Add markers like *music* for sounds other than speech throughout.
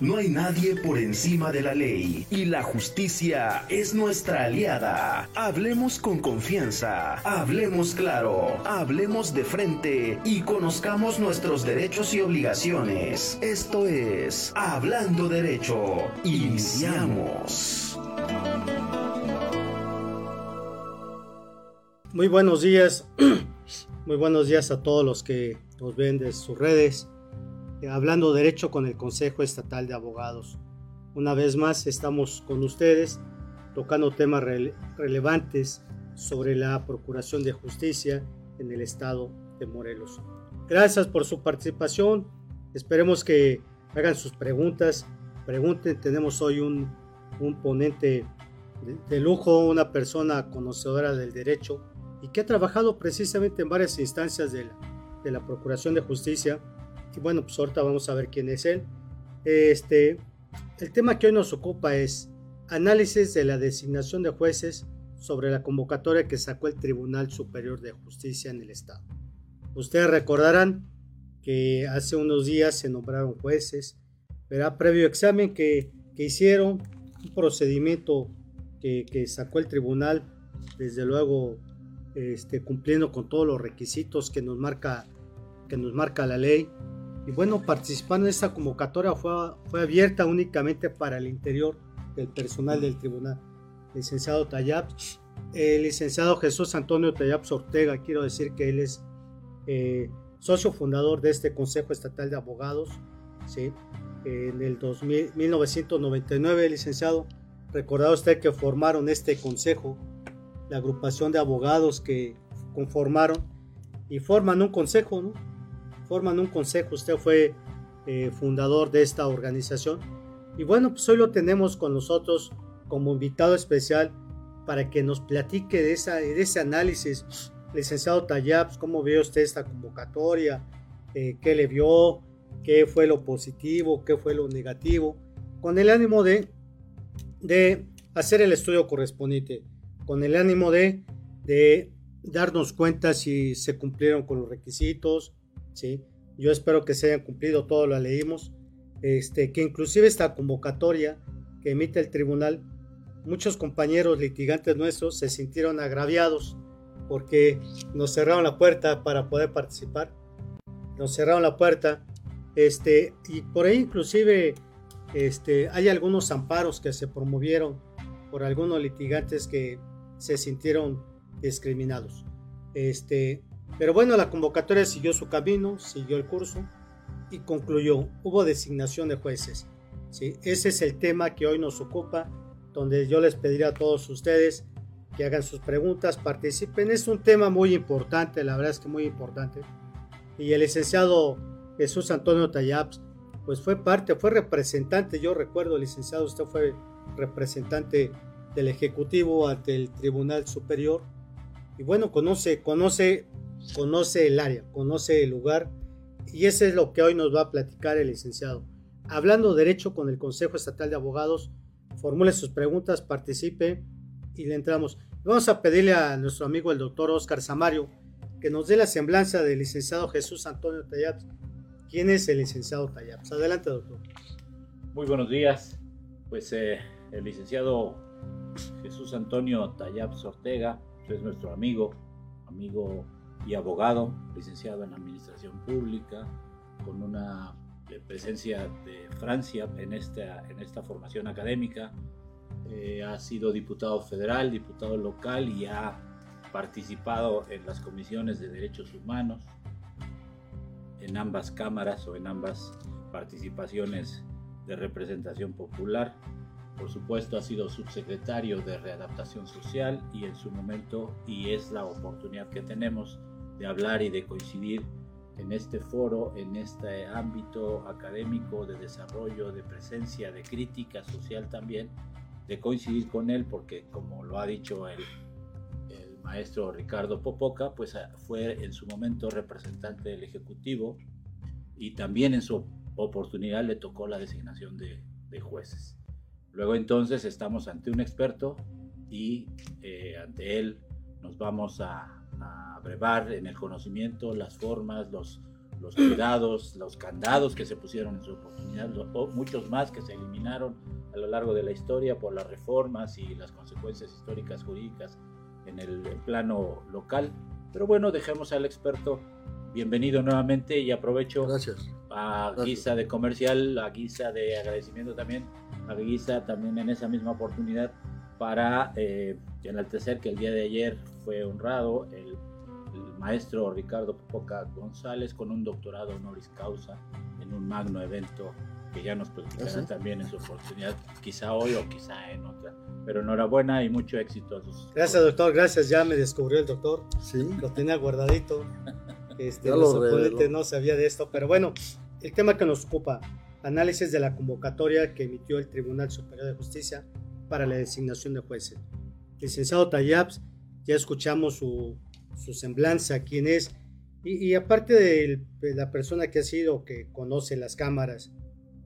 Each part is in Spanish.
No hay nadie por encima de la ley y la justicia es nuestra aliada. Hablemos con confianza, hablemos claro, hablemos de frente y conozcamos nuestros derechos y obligaciones. Esto es Hablando Derecho. Iniciamos. Muy buenos días, *clears throat* muy buenos días a todos los que nos ven de sus redes. Eh, hablando derecho con el Consejo Estatal de Abogados. Una vez más estamos con ustedes tocando temas relevantes sobre la Procuración de Justicia en el estado de Morelos. Gracias por su participación. Esperemos que hagan sus preguntas. Pregunten, tenemos hoy un, ponente de, lujo, una persona conocedora del derecho y que ha trabajado precisamente en varias instancias de de la Procuración de Justicia y bueno, pues ahorita vamos a ver quién es él. Este, el tema que hoy nos ocupa es análisis de la designación de jueces sobre la convocatoria que sacó el Tribunal Superior de Justicia en el Estado. Ustedes recordarán que hace unos días se nombraron jueces, pero previo examen que, que hicieron, un procedimiento que, que, sacó el tribunal, desde luego este, cumpliendo con todos los requisitos que nos marca, que nos marca la ley, y bueno, participando en esta convocatoria fue, fue abierta únicamente para el interior del personal del tribunal. Licenciado Tayab, el licenciado Jesús Antonio Tayab Ortega, quiero decir que él es eh, socio fundador de este Consejo Estatal de Abogados. ¿sí? En el 2000, 1999, licenciado, recordado usted que formaron este consejo, la agrupación de abogados que conformaron y forman un consejo, ¿no? Forman un consejo, usted fue eh, fundador de esta organización. Y bueno, pues hoy lo tenemos con nosotros como invitado especial para que nos platique de, esa, de ese análisis. Licenciado Tayab, pues, ¿cómo ve usted esta convocatoria? Eh, ¿Qué le vio? ¿Qué fue lo positivo? ¿Qué fue lo negativo? Con el ánimo de, de hacer el estudio correspondiente, con el ánimo de, de darnos cuenta si se cumplieron con los requisitos, ¿sí? Yo espero que se hayan cumplido, todo lo leímos, este, que inclusive esta convocatoria que emite el tribunal, muchos compañeros litigantes nuestros se sintieron agraviados porque nos cerraron la puerta para poder participar, nos cerraron la puerta, este, y por ahí inclusive este, hay algunos amparos que se promovieron por algunos litigantes que se sintieron discriminados. Este, pero bueno, la convocatoria siguió su camino, siguió el curso y concluyó. Hubo designación de jueces. ¿sí? Ese es el tema que hoy nos ocupa, donde yo les pediría a todos ustedes que hagan sus preguntas, participen. Es un tema muy importante, la verdad es que muy importante. Y el licenciado Jesús Antonio Tallaps, pues fue parte, fue representante, yo recuerdo, licenciado, usted fue representante del Ejecutivo ante el Tribunal Superior. Y bueno, conoce, conoce conoce el área, conoce el lugar y eso es lo que hoy nos va a platicar el licenciado. Hablando derecho con el Consejo Estatal de Abogados, formule sus preguntas, participe y le entramos. Vamos a pedirle a nuestro amigo el doctor Oscar Samario que nos dé la semblanza del licenciado Jesús Antonio Tallaps. ¿Quién es el licenciado Tallaps? Adelante, doctor. Muy buenos días. Pues eh, el licenciado Jesús Antonio Tallaps Ortega es nuestro amigo, amigo y abogado, licenciado en Administración Pública, con una eh, presencia de Francia en esta, en esta formación académica. Eh, ha sido diputado federal, diputado local y ha participado en las comisiones de derechos humanos en ambas cámaras o en ambas participaciones de representación popular. Por supuesto ha sido subsecretario de readaptación social y en su momento, y es la oportunidad que tenemos, de hablar y de coincidir en este foro, en este ámbito académico de desarrollo, de presencia, de crítica social también, de coincidir con él, porque como lo ha dicho el, el maestro Ricardo Popoca, pues ah, fue en su momento representante del Ejecutivo y también en su oportunidad le tocó la designación de, de jueces. Luego entonces estamos ante un experto y eh, ante él nos vamos a, a brevar en el conocimiento las formas, los los cuidados, los candados que se pusieron en su oportunidad, muchos más que se eliminaron a lo largo de la historia por las reformas y las consecuencias históricas jurídicas en el plano local. Pero bueno, dejemos al experto. Bienvenido nuevamente y aprovecho Gracias. a guisa de comercial, a guisa de agradecimiento también, a guisa también en esa misma oportunidad para eh, enaltecer que el día de ayer fue honrado el, maestro Ricardo Poca González con un doctorado honoris causa en un magno evento que ya nos platicarán ¿Ah, también en su oportunidad, quizá hoy o quizá en otra. Pero enhorabuena y mucho éxito a sus. Gracias, doctor. Gracias. Ya me descubrió el doctor. Sí. Lo tenía guardadito. *laughs* Este, no sabía de esto. Pero bueno, el tema que nos ocupa: análisis de la convocatoria que emitió el Tribunal Superior de Justicia para la designación de jueces. Licenciado Tayaps, ya escuchamos su, su semblanza, quién es. Y, aparte de, la persona que ha sido, que conoce las cámaras,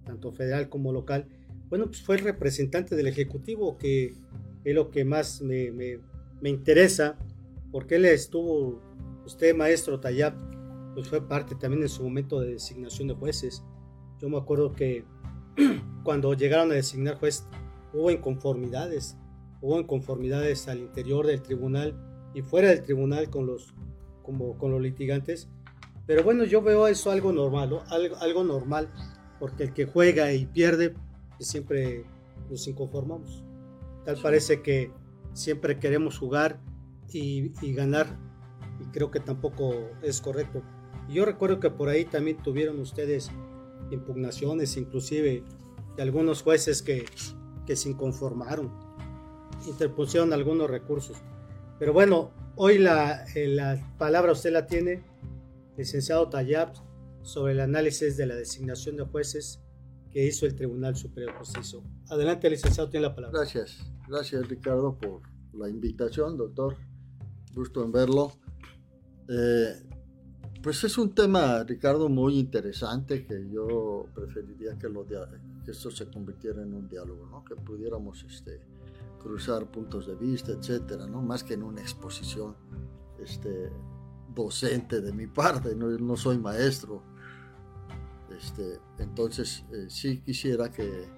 tanto federal como local, bueno, pues fue el representante del Ejecutivo, que es lo que más me, me, interesa, porque él estuvo, usted maestro Tayab, pues fue parte también en su momento de designación de jueces. Yo me acuerdo que *clears throat* cuando llegaron a designar juez, hubo inconformidades, hubo inconformidades al interior del tribunal y fuera del tribunal con los, como, con los litigantes. Pero bueno, yo veo eso algo normal, algo, algo normal porque el que juega y pierde, pues, siempre nos inconformamos. Tal parece que siempre queremos jugar y, ganar, y creo que tampoco es correcto. Y yo recuerdo que por ahí también tuvieron ustedes impugnaciones, inclusive de algunos jueces que, que se inconformaron, interpusieron algunos recursos. Pero bueno, hoy la, eh, la palabra usted la tiene, licenciado Tayab, sobre el análisis de la designación de jueces que hizo el Tribunal Superior de Justicia. Adelante, licenciado, tiene la palabra. Gracias, gracias Ricardo por la invitación, doctor. Gusto en verlo. Eh, pues es un tema, Ricardo, muy interesante que yo preferiría que, lo que esto se convirtiera en un diálogo, ¿no? que pudiéramos este, cruzar puntos de vista, etcétera, ¿no? más que en una exposición este, docente de mi parte, no, no soy maestro este, entonces, eh, sí quisiera que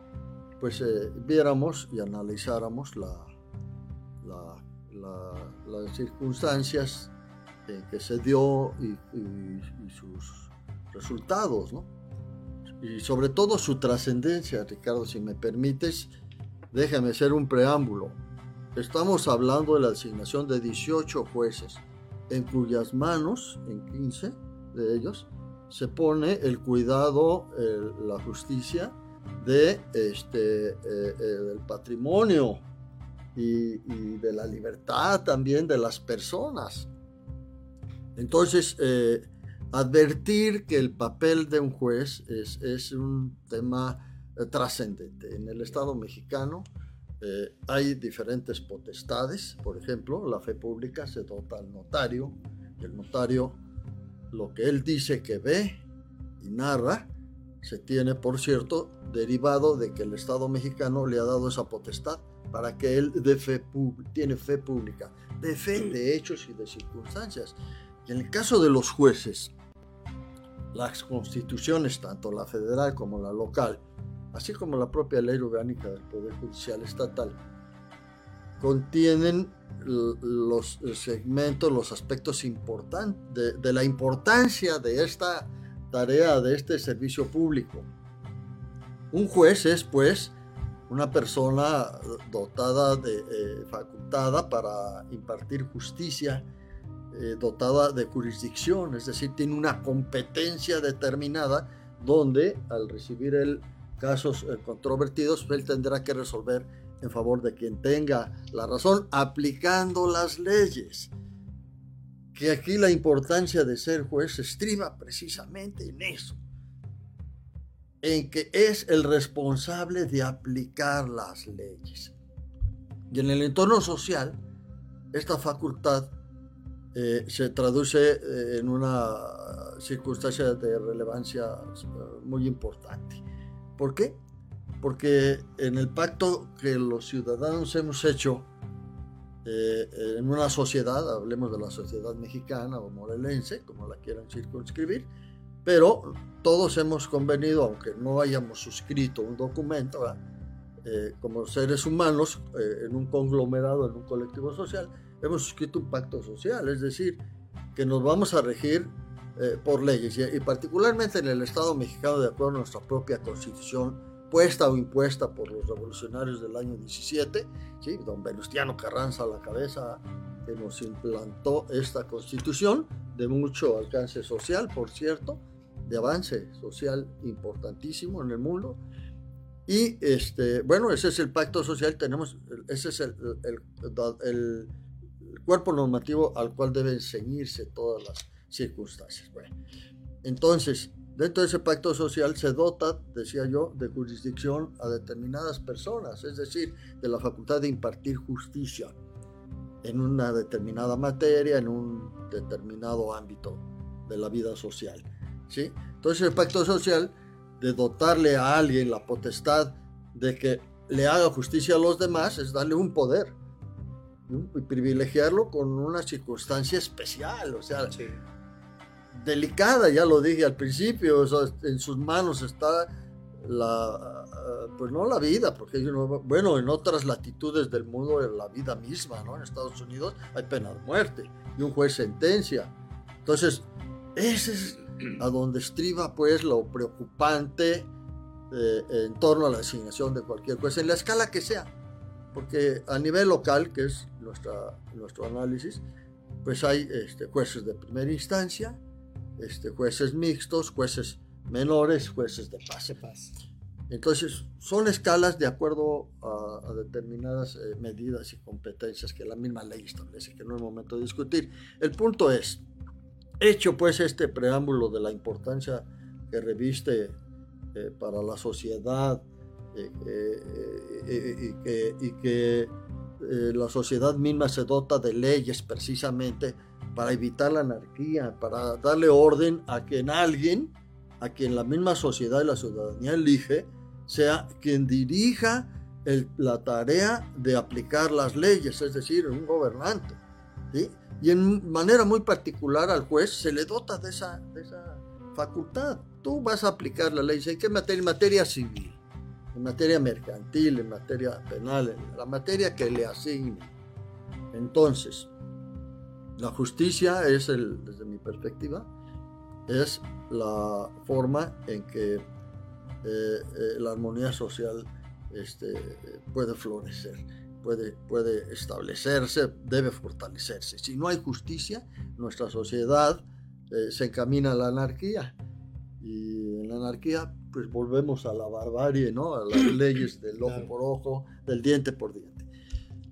pues eh, viéramos y analizáramos la, las circunstancias en que se dio y, sus resultados, ¿no? Y sobre todo su trascendencia, Ricardo, si me permites, déjame hacer un preámbulo. Estamos hablando de la asignación de 18 jueces, en cuyas manos, en 15 de ellos, se pone el cuidado, la justicia de este, eh, eh, del patrimonio y, de la libertad también de las personas. Entonces, eh, advertir que el papel de un juez es, es un tema trascendente. En el Estado mexicano hay diferentes potestades, por ejemplo, la fe pública se dota al notario y el notario lo que él dice que ve y narra se tiene, por cierto, derivado de que el Estado mexicano le ha dado esa potestad para que él de fe tiene fe pública, de fe de hechos y de circunstancias. Y en el caso de los jueces, las constituciones, tanto la federal como la local, así como la propia ley orgánica del Poder Judicial Estatal, contienen los segmentos, los aspectos importantes de, la importancia de esta tarea, de este servicio público. Un juez es, pues, una persona dotada de eh, facultada para impartir justicia, eh, dotada de jurisdicción, es decir, tiene una competencia determinada donde al recibir el casos eh, controvertidos, él tendrá que resolver en favor de quien tenga la razón, aplicando las leyes. Que aquí la importancia de ser juez estriba precisamente en eso, en que es el responsable de aplicar las leyes. Y en el entorno social, esta facultad eh, se traduce eh, en una circunstancia de relevancia eh, muy importante. ¿Por qué? porque en el pacto que los ciudadanos hemos hecho eh, en una sociedad, hablemos de la sociedad mexicana o morelense, como la quieran circunscribir, pero todos hemos convenido, aunque no hayamos suscrito un documento, eh, como seres humanos, eh, en un conglomerado, en un colectivo social, hemos suscrito un pacto social, es decir, que nos vamos a regir eh, por leyes y, particularmente en el Estado mexicano de acuerdo a nuestra propia constitución puesta o impuesta por los revolucionarios del año 17, ¿sí? don Venustiano Carranza a la cabeza que nos implantó esta constitución de mucho alcance social, por cierto, de avance social importantísimo en el mundo. Y este, bueno, ese es el pacto social, tenemos, ese es el, el, el cuerpo normativo al cual deben ceñirse todas las circunstancias. Bueno, entonces, dentro de ese pacto social se dota, decía yo, de jurisdicción a determinadas personas, es decir, de la facultad de impartir justicia en una determinada materia, en un determinado ámbito de la vida social. ¿sí? Entonces el pacto social de dotarle a alguien la potestad de que le haga justicia a los demás es darle un poder y privilegiarlo con una circunstancia especial, o sea, delicada, ya lo dije al principio, en sus manos está la, pues no la vida, porque bueno, en otras latitudes del mundo, la vida misma, ¿no? En Estados Unidos hay pena de muerte y un juez sentencia. Entonces, ese es a donde estriba pues lo preocupante eh, en torno a la designación de cualquier juez, en la escala que sea, porque a nivel local, que es nuestra, nuestro análisis, pues hay este, jueces de primera instancia, este, jueces mixtos, jueces menores, jueces de paz. paz. Entonces, son escalas de acuerdo a, determinadas eh, medidas y competencias que la misma ley establece, que no es momento de discutir. El punto es, hecho pues este preámbulo de la importancia que reviste eh, para la sociedad eh, y que la sociedad misma se dota de leyes precisamente para evitar la anarquía, para darle orden a que en alguien, a quien la misma sociedad y la ciudadanía elige, sea quien dirija la tarea de aplicar las leyes, es decir, un gobernante. Y en manera muy particular al juez se le dota de esa, esa facultad. Tú vas a aplicar la ley. ¿En qué materia? En materia civil, en materia mercantil, en materia penal, en la materia que le asigne. Entonces, la justicia es, el, desde mi perspectiva, es la forma en que eh, eh, la armonía social este, puede florecer, puede, puede establecerse, debe fortalecerse. Si no hay justicia, nuestra sociedad eh, se encamina a la anarquía. Y en la anarquía, pues volvemos a la barbarie, ¿no? A las leyes del ojo por ojo, del diente por diente.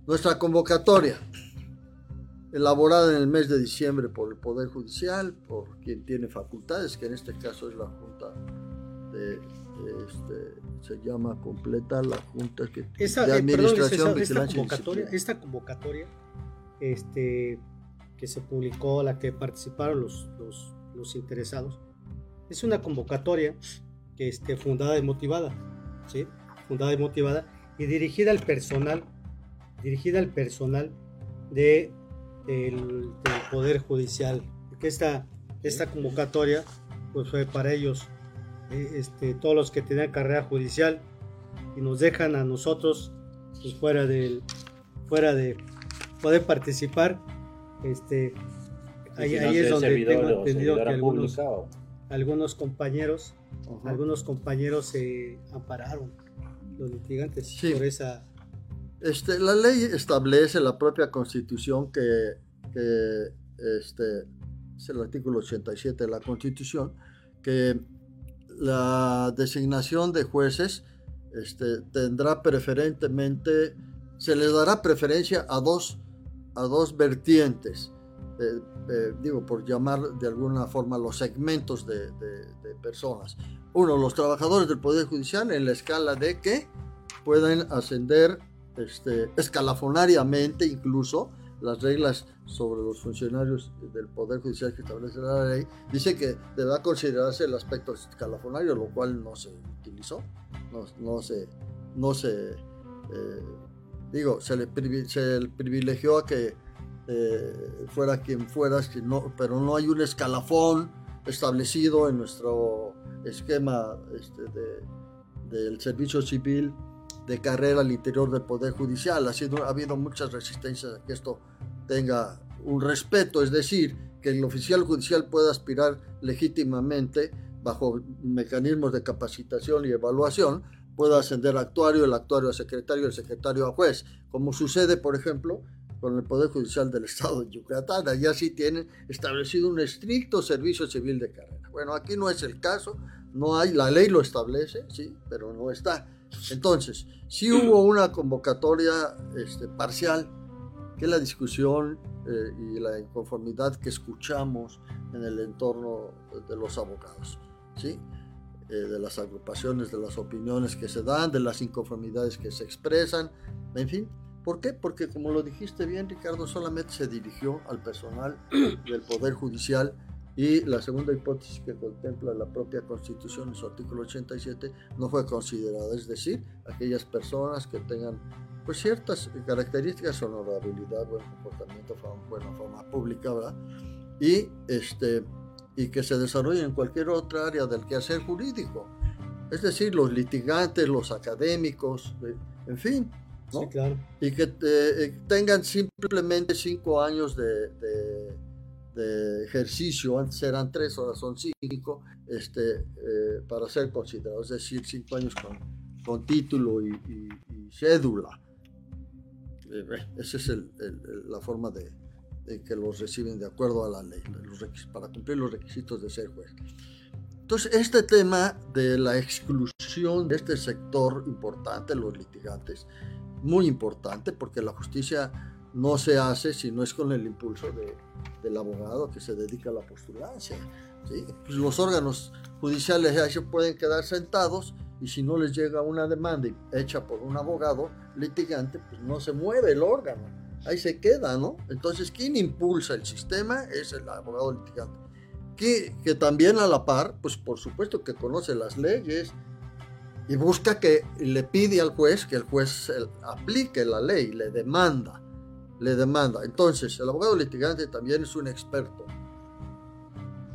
Nuestra convocatoria, elaborada en el mes de diciembre por el Poder Judicial, por quien tiene facultades, que en este caso es la Junta de este, se llama completa la Junta que, de Administración esta, convocatoria, esta convocatoria este, que se publicó, la que participaron los, los, interesados, es una convocatoria que esté fundada y motivada, ¿sí? fundada y motivada y dirigida al personal, dirigida al personal de, del, Poder Judicial, porque esta, esta convocatoria pues fue para ellos eh, este, todos los que tenían carrera judicial y nos dejan a nosotros pues, fuera, del, fuera de poder participar. Este, ahí, es donde tengo entendido que algunos, algunos compañeros, algunos compañeros se ampararon, los litigantes, por esa... Este, la ley establece la propia constitución que, este, es el artículo 87 de la constitución, que la designación de jueces este, tendrá preferentemente, se les dará preferencia a dos, a dos vertientes, eh, eh, digo, por llamar de alguna forma los segmentos de, personas. Uno, los trabajadores del Poder Judicial en la escala de que pueden ascender este, escalafonariamente incluso las reglas sobre los funcionarios del Poder Judicial que establece la ley, dice que deberá considerarse el aspecto escalafonario, lo cual no se utilizó, no, no se, no se eh, digo, se le, privilegió a que eh, fuera quien fuera, pero no hay un escalafón establecido en nuestro esquema este, del servicio civil de carrera al interior del Poder Judicial. Ha, sido, ha habido muchas resistencias a que esto tenga un respeto, es decir, que el oficial judicial pueda aspirar legítimamente bajo mecanismos de capacitación y evaluación, pueda ascender a actuario, el actuario a secretario, el secretario a juez, como sucede, por ejemplo, con el Poder Judicial del Estado de Yucatán. Allá sí tienen establecido un estricto servicio civil de carrera. Bueno, aquí no es el caso, no hay, la ley lo establece, sí, pero no está. Entonces, sí hubo una convocatoria este, parcial, que la discusión eh, y la inconformidad que escuchamos en el entorno de los abogados, ¿sí? Eh, de las agrupaciones, de las opiniones que se dan, de las inconformidades que se expresan, en fin. ¿Por qué? Porque como lo dijiste bien, Ricardo, solamente se dirigió al personal del Poder Judicial y la segunda hipótesis que contempla la propia Constitución en su artículo 87 no fue considerada, es decir, aquellas personas que tengan pues ciertas características, honorabilidad, buen comportamiento, buena forma pública, ¿verdad? Y, este, y que se desarrollen en cualquier otra área del quehacer jurídico. Es decir, los litigantes, los académicos, eh, en fin. ¿no? Sí, claro. Y que eh, tengan simplemente cinco años de de ejercicio, antes eran tres, ahora son cinco, este, eh, para ser considerados, es decir, cinco años con, con título y, cédula. Eh, esa es la forma de, que los reciben de acuerdo a la ley, para cumplir los requisitos de ser juez. Entonces, este tema de la exclusión de este sector importante, los litigantes, muy importante porque la justicia no se hace si no es con el impulso de, del abogado que se dedica a la postulancia. Pues los órganos judiciales ya se pueden quedar sentados y si no les llega una demanda hecha por un abogado litigante, pues no se mueve el órgano, ahí se queda, ¿no? Entonces, ¿quién impulsa el sistema? Es el abogado litigante. Que, que también a la par, pues por supuesto que conoce las leyes y busca que le pide al juez que el juez aplique la ley, le demanda le demanda. Entonces, el abogado litigante también es un experto.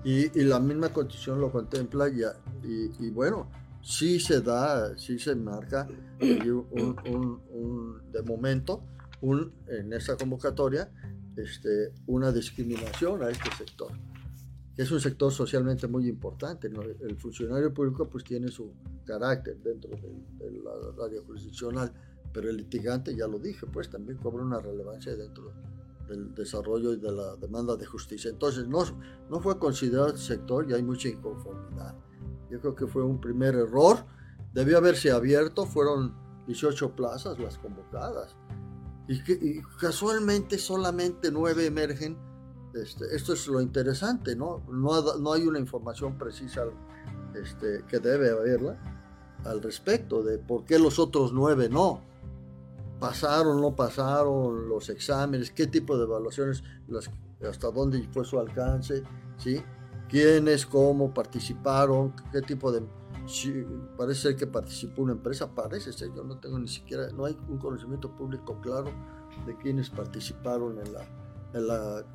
Y, la misma constitución lo contempla ya. Y, bueno, sí se da, sí se marca de momento en esa convocatoria este, una discriminación a este sector, es un sector socialmente muy importante. El funcionario público pues tiene su carácter dentro de, de la área jurisdiccional pero el litigante, ya lo dije, pues también cobra una relevancia dentro del desarrollo y de la demanda de justicia. Entonces, no, no fue considerado el sector y hay mucha inconformidad. Yo creo que fue un primer error. Debió haberse abierto, fueron 18 plazas las convocadas. Y, que, casualmente solamente nueve emergen. Este, esto es lo interesante, ¿no? No, no hay una información precisa este, que debe haberla al respecto de por qué los otros nueve no pasaron, no pasaron los exámenes, qué tipo de evaluaciones, hasta dónde fue su alcance, ¿sí? quiénes, cómo participaron, qué tipo de... parece ser que participó una empresa, parece ser, yo no tengo ni siquiera, no hay un conocimiento público claro de quiénes participaron en, la,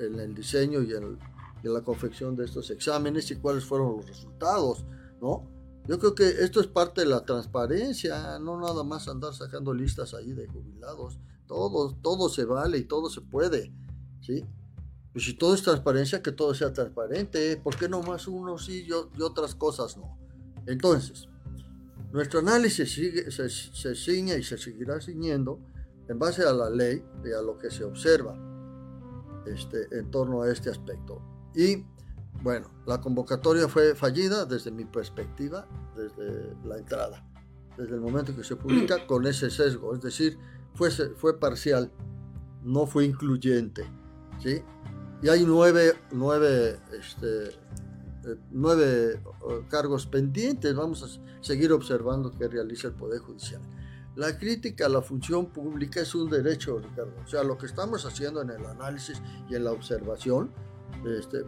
en, el diseño y en, en la confección de estos exámenes y cuáles fueron los resultados, ¿no? Yo creo que esto es parte de la transparencia, no nada más andar sacando listas ahí de jubilados. Todo, todo se vale y todo se puede, ¿sí? Pues si todo es transparencia, que todo sea transparente. ¿Por qué no más uno sí y otras cosas no? Entonces, nuestro análisis sigue, se, se ciña y se seguirá ciñendo en base a la ley y a lo que se observa este, en torno a este aspecto. Y bueno, la convocatoria fue fallida desde mi perspectiva, desde la entrada, desde el momento que se publica *clears throat* con ese sesgo, es decir, fue, fue parcial, no fue incluyente. ¿sí? Y hay nueve, nueve, este, eh, nueve cargos pendientes, vamos a seguir observando que realiza el Poder Judicial. La crítica a la función pública es un derecho, Ricardo. O sea, lo que estamos haciendo en el análisis y en la observación, este,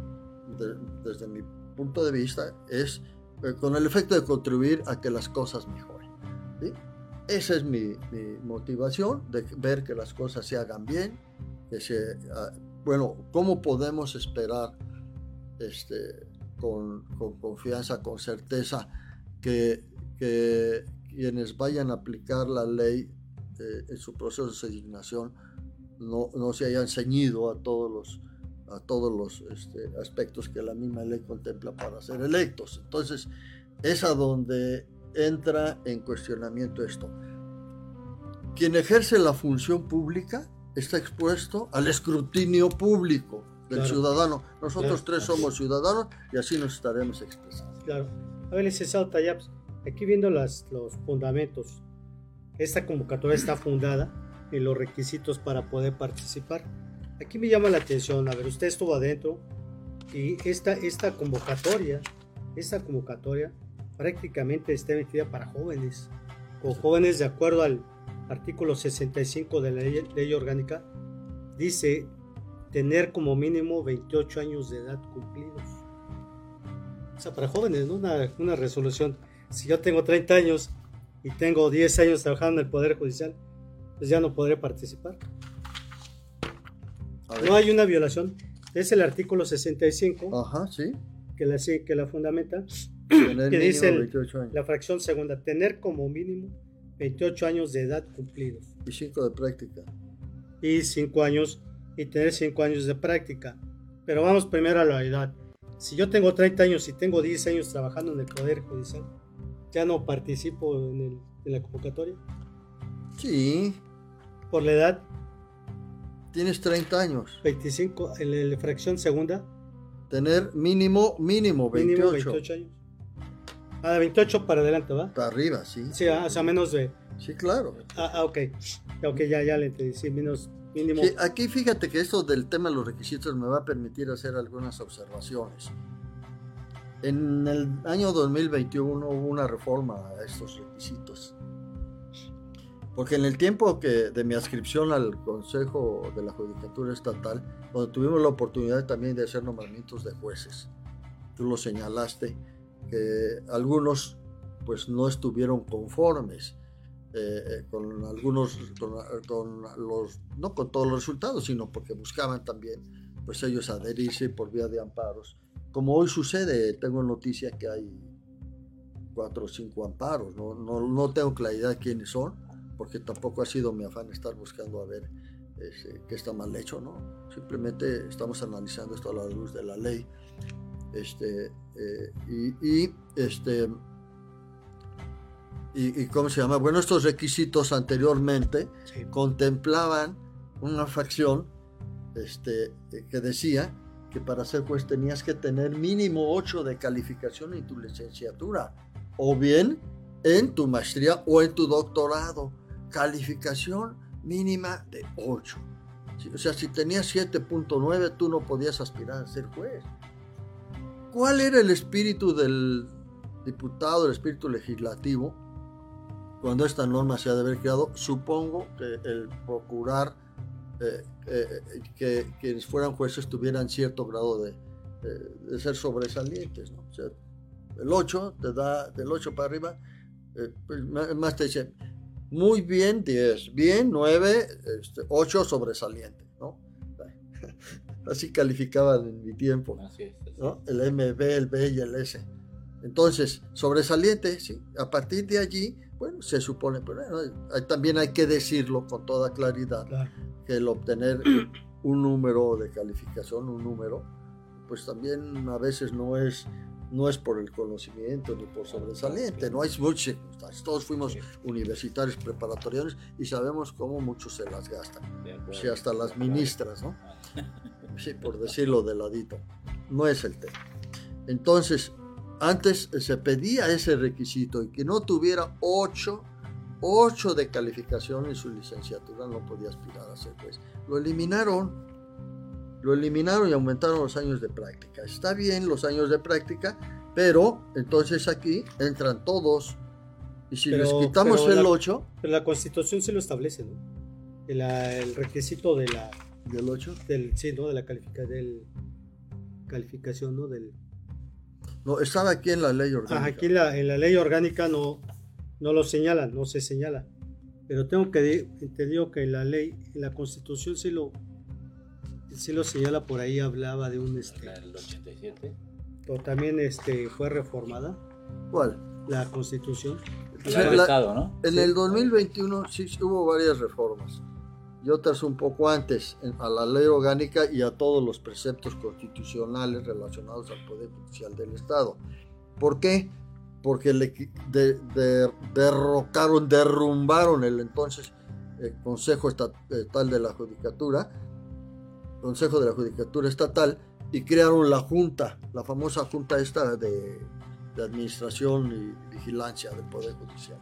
desde mi punto de vista, es eh, con el efecto de contribuir a que las cosas mejoren. Esa es mi, motivación, de ver que las cosas se hagan bien, que se, ah, bueno, ¿cómo podemos esperar este, con, confianza, con certeza, que, quienes vayan a aplicar la ley eh, en su proceso de asignación no, no, se hayan ceñido a todos los, a todos los este, aspectos que la misma ley contempla para ser electos. Entonces, es a donde entra en cuestionamiento esto. Quien ejerce la función pública está expuesto al escrutinio público del ciudadano. Nosotros tres somos ciudadanos y así nos estaremos expresando. Claro. A ver, licenciado Tayaps, aquí viendo las, los fundamentos, esta convocatoria está fundada en los requisitos para poder participar. Aquí me llama la atención, a ver, usted estuvo adentro y esta, esta convocatoria, esta convocatoria prácticamente está emitida para jóvenes, o jóvenes de acuerdo al artículo 65 de la ley, orgánica, dice tener como mínimo 28 años de edad cumplidos. O sea, para jóvenes, ¿no? Una, una resolución. Si yo tengo 30 años y tengo 10 años trabajando en el Poder Judicial, pues ya no podré participar. No hay una violación. Es el artículo 65. Ajá, sí. Que la, que la fundamenta. *clears throat* que dice la fracción segunda, tener como mínimo 28 años de edad cumplidos. Y 5 de práctica. Y 5 años, y tener 5 años de práctica. Pero vamos primero a la edad. Si yo tengo 30 años y tengo 10 años trabajando en el Poder Judicial, ¿ya no participo en, el, en la convocatoria? Sí. ¿Por la edad? Tienes 30 años. 25, en la fracción segunda. Tener mínimo, mínimo 28. Mínimo 28 años. Ah, de 28 para adelante, ¿va? Para arriba, sí. Sí, ah, o sea, menos de... Sí, claro. Ah, ah, ok. Ok, ya, ya le entendí. Sí, menos mínimo. aquí fíjate que esto del tema de los requisitos me va a permitir hacer algunas observaciones. En el año 2021 hubo una reforma a estos requisitos. Porque en el tiempo que de mi adscripción al Consejo de la Judicatura Estatal, cuando tuvimos la oportunidad también de hacer nombramientos de jueces, tú lo señalaste, que algunos pues no estuvieron conformes eh, eh, con algunos, con, los, no con todos los resultados, sino porque buscaban también pues ellos adherirse por vía de amparos. Como hoy sucede, tengo noticia que hay cuatro o cinco amparos, no, no, no tengo claridad quiénes son, porque tampoco ha sido mi afán estar buscando a ver este, qué está mal hecho, ¿no? Simplemente estamos analizando esto a la luz de la ley este, eh, y, este, y, ¿cómo se llama? Bueno, estos requisitos anteriormente contemplaban una facción este, que decía que para ser juez tenías que tener mínimo 8 de calificación en tu licenciatura, o bien en tu maestría o en tu doctorado. Calificación mínima de 8. O sea, si tenías 7.9, tú no podías aspirar a ser juez. ¿Cuál era el espíritu del diputado, el espíritu legislativo, cuando esta norma se ha de haber creado? Supongo que el procurar eh, eh, que quienes fueran jueces tuvieran cierto grado de, de ser sobresalientes. O sea, el 8 te da, del 8 para arriba, eh, pues más te dice, muy bien 10, bien 9, 8 este, sobresaliente. ¿no? *laughs* Así calificaban en mi tiempo. El MB, el B y el S. Entonces, sobresaliente, sí. A partir de allí, bueno, se supone, pero también hay que decirlo con toda claridad, que el obtener un número de calificación, un número, pues también a veces no es no es por el conocimiento ni por sobresaliente, no hay muchas circunstancias. Todos fuimos universitarios preparatorios y sabemos cómo muchos se las gastan. O sea, hasta las ministras, ¿no? *laughs* Sí, por decirlo de ladito. No es el tema. Entonces, antes se pedía ese requisito y que no tuviera 8, 8 de calificación en su licenciatura no podía aspirar a ser juez. Lo eliminaron, lo eliminaron y aumentaron los años de práctica. Está bien los años de práctica, pero entonces aquí entran todos. Y si les quitamos el 8... Pero la constitución sí lo establece, ¿no? El, el requisito de la ¿Del 8? Del, sí, ¿no? De la del, calificación, ¿no? Del... No, estaba aquí en la ley orgánica. aquí en la, en la ley orgánica no, no lo señala, no se señala. Pero tengo que entendido que en la ley, en la constitución sí lo, sí lo señala por ahí, hablaba de un... Este, ¿El 87? o también este, fue reformada ¿Cuál? la constitución. Sí, La Estado, ¿no? En Sí. el 2021 sí hubo varias reformas y otras un poco antes a la ley orgánica y a todos los preceptos constitucionales relacionados al Poder Judicial del Estado. ¿Por qué? Porque le de- de- derrocaron, derrumbaron el entonces eh, Consejo Estatal de la Judicatura, Consejo de la Judicatura Estatal, y crearon la Junta, la famosa Junta esta de, de Administración y Vigilancia del Poder Judicial.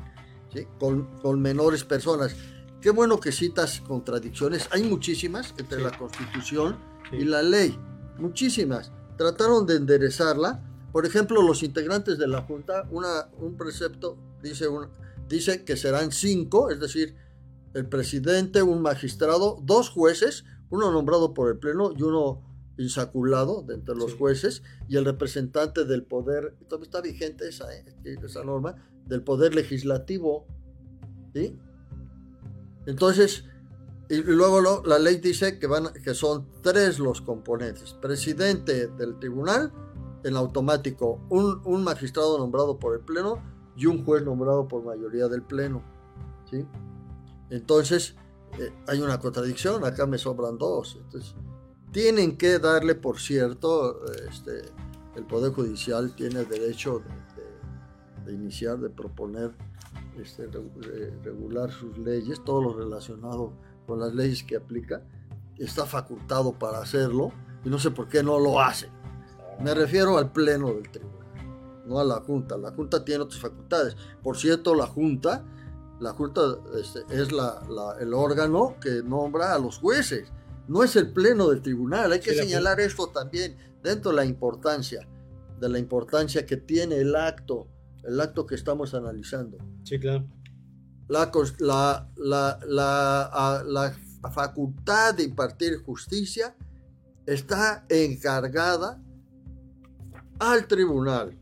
¿sí? con, con menores personas. Qué bueno que citas contradicciones. Hay muchísimas entre Sí. la Constitución Sí. y la ley. Muchísimas. Trataron de enderezarla. Por ejemplo, los integrantes de la Junta, una, un precepto dice, un- dice que serán cinco, es decir, el presidente, un magistrado, dos jueces, uno nombrado por el Pleno y uno insaculado de entre los Sí. jueces, y el representante del poder, todavía está vigente esa, eh, esa norma, del poder legislativo. ¿sí? Entonces, y luego lo- la ley dice que, van, que son tres los componentes. Presidente del tribunal, en automático, un, un magistrado nombrado por el Pleno y un juez nombrado por mayoría del Pleno. ¿sí? Entonces, eh, hay una contradicción, acá me sobran dos. Entonces, tienen que darle, por cierto, este, el Poder Judicial tiene derecho de, de- de iniciar, de proponer, este, re- regular sus leyes, todo lo relacionado con las leyes que aplica, está facultado para hacerlo y no sé por qué no lo hace. Me refiero al pleno del tribunal, no a la Junta. La Junta tiene otras facultades. Por cierto, la Junta, la Junta este, es la- la- el órgano que nombra a los jueces. No es el pleno del tribunal. Hay que Sí, la señalar esto también dentro de la importancia, de la importancia que tiene el acto, el acto que estamos analizando Sí, claro. la, facultad de impartir justicia está encargada al tribunal,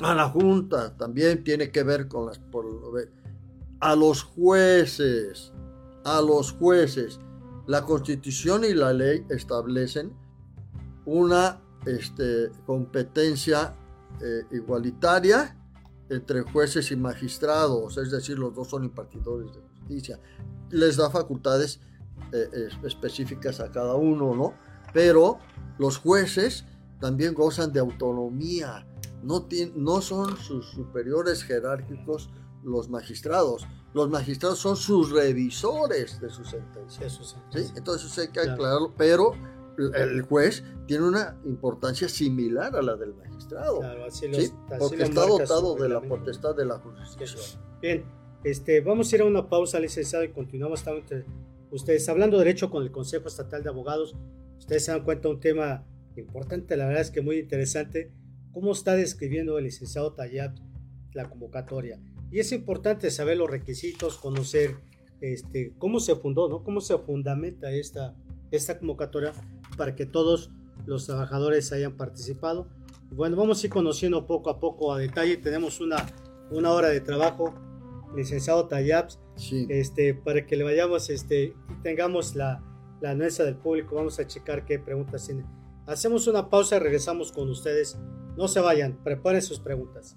a la junta, también tiene que ver con las, por a los jueces, a los jueces. La constitución y la ley establecen una este, competencia eh, igualitaria entre jueces y magistrados, es decir, los dos son impartidores de justicia. Les da facultades eh, específicas a cada uno, ¿no? Pero los jueces también gozan de autonomía, no son sus superiores jerárquicos los magistrados, los magistrados son sus revisores de sus sentencias. Eso sí. ¿sí? Entonces hay que Claro. aclararlo, pero el juez tiene una importancia similar a la del magistrado. Claro, así los- ¿sí? así Porque está dotado de la potestad de la jurisdicción. Bien, este, vamos a ir a una pausa, licenciado, y continuamos entre ustedes hablando de derecho con el Consejo Estatal de Abogados. Ustedes se dan cuenta de un tema importante, la verdad es que muy interesante. ¿Cómo está describiendo el licenciado Tayab la convocatoria? Y es importante saber los requisitos, conocer este, cómo se fundó, ¿no? cómo se fundamenta esta, esta convocatoria para que todos los trabajadores hayan participado. Y bueno, vamos a ir conociendo poco a poco a detalle. Tenemos una, una hora de trabajo, licenciado Tayabs, Sí. este, para que le vayamos este, y tengamos la, la anuencia del público. Vamos a checar qué preguntas tienen. Hacemos una pausa y regresamos con ustedes. No se vayan, preparen sus preguntas.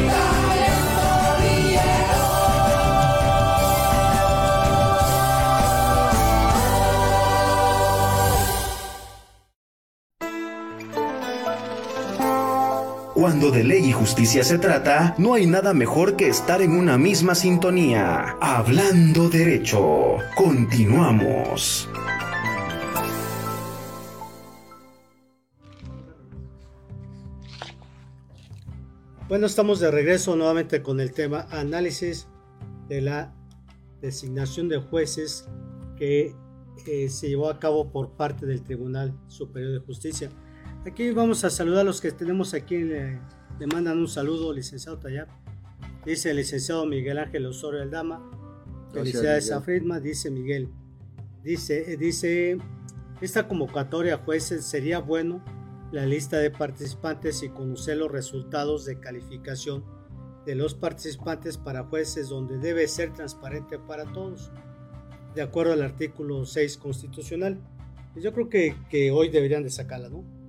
Cuando de ley y justicia se trata, no hay nada mejor que estar en una misma sintonía. Hablando derecho. Continuamos. Bueno, estamos de regreso nuevamente con el tema análisis de la designación de jueces que eh, se llevó a cabo por parte del Tribunal Superior de Justicia. Aquí vamos a saludar a los que tenemos aquí. Le, le mandan un saludo, licenciado Tayar. Dice el licenciado Miguel Ángel Osorio Aldama. Felicidades a Friedman, dice Miguel. Dice, dice, esta convocatoria a jueces sería bueno la lista de participantes y conocer los resultados de calificación de los participantes para jueces donde debe ser transparente para todos, de acuerdo al artículo 6 constitucional. Yo creo que, que hoy deberían de sacarla, ¿no?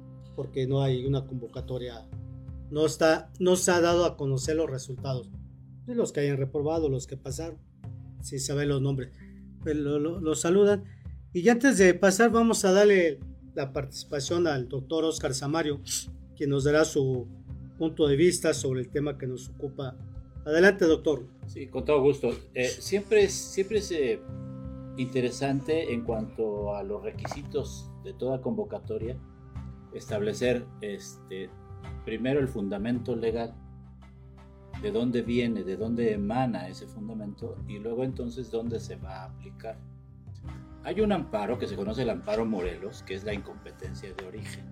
Porque no hay una convocatoria, no, está, no se ha dado a conocer los resultados de los que hayan reprobado, los que pasaron, si se ven los nombres, pues lo, lo, lo saludan. Y ya antes de pasar, vamos a darle la participación al doctor Oscar Samario, quien nos dará su punto de vista sobre el tema que nos ocupa. Adelante, doctor. Sí, con todo gusto. Eh, siempre, es, siempre es eh, interesante en cuanto a los requisitos de toda convocatoria establecer este, primero el fundamento legal, de dónde viene, de dónde emana ese fundamento y luego entonces dónde se va a aplicar. Hay un amparo que se conoce el amparo Morelos, que es la incompetencia de origen.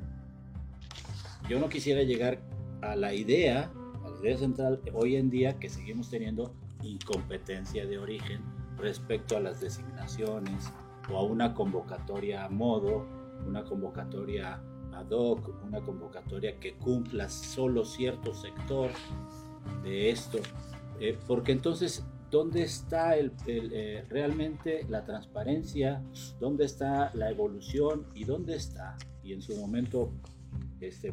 Yo no quisiera llegar a la idea, a la idea central hoy en día que seguimos teniendo incompetencia de origen respecto a las designaciones o a una convocatoria a modo, una convocatoria ad hoc, una convocatoria que cumpla solo cierto sector de esto, eh, porque entonces ¿Dónde está el, el, eh, realmente la transparencia? ¿Dónde está la evolución? ¿Y dónde está? Y en su momento, este,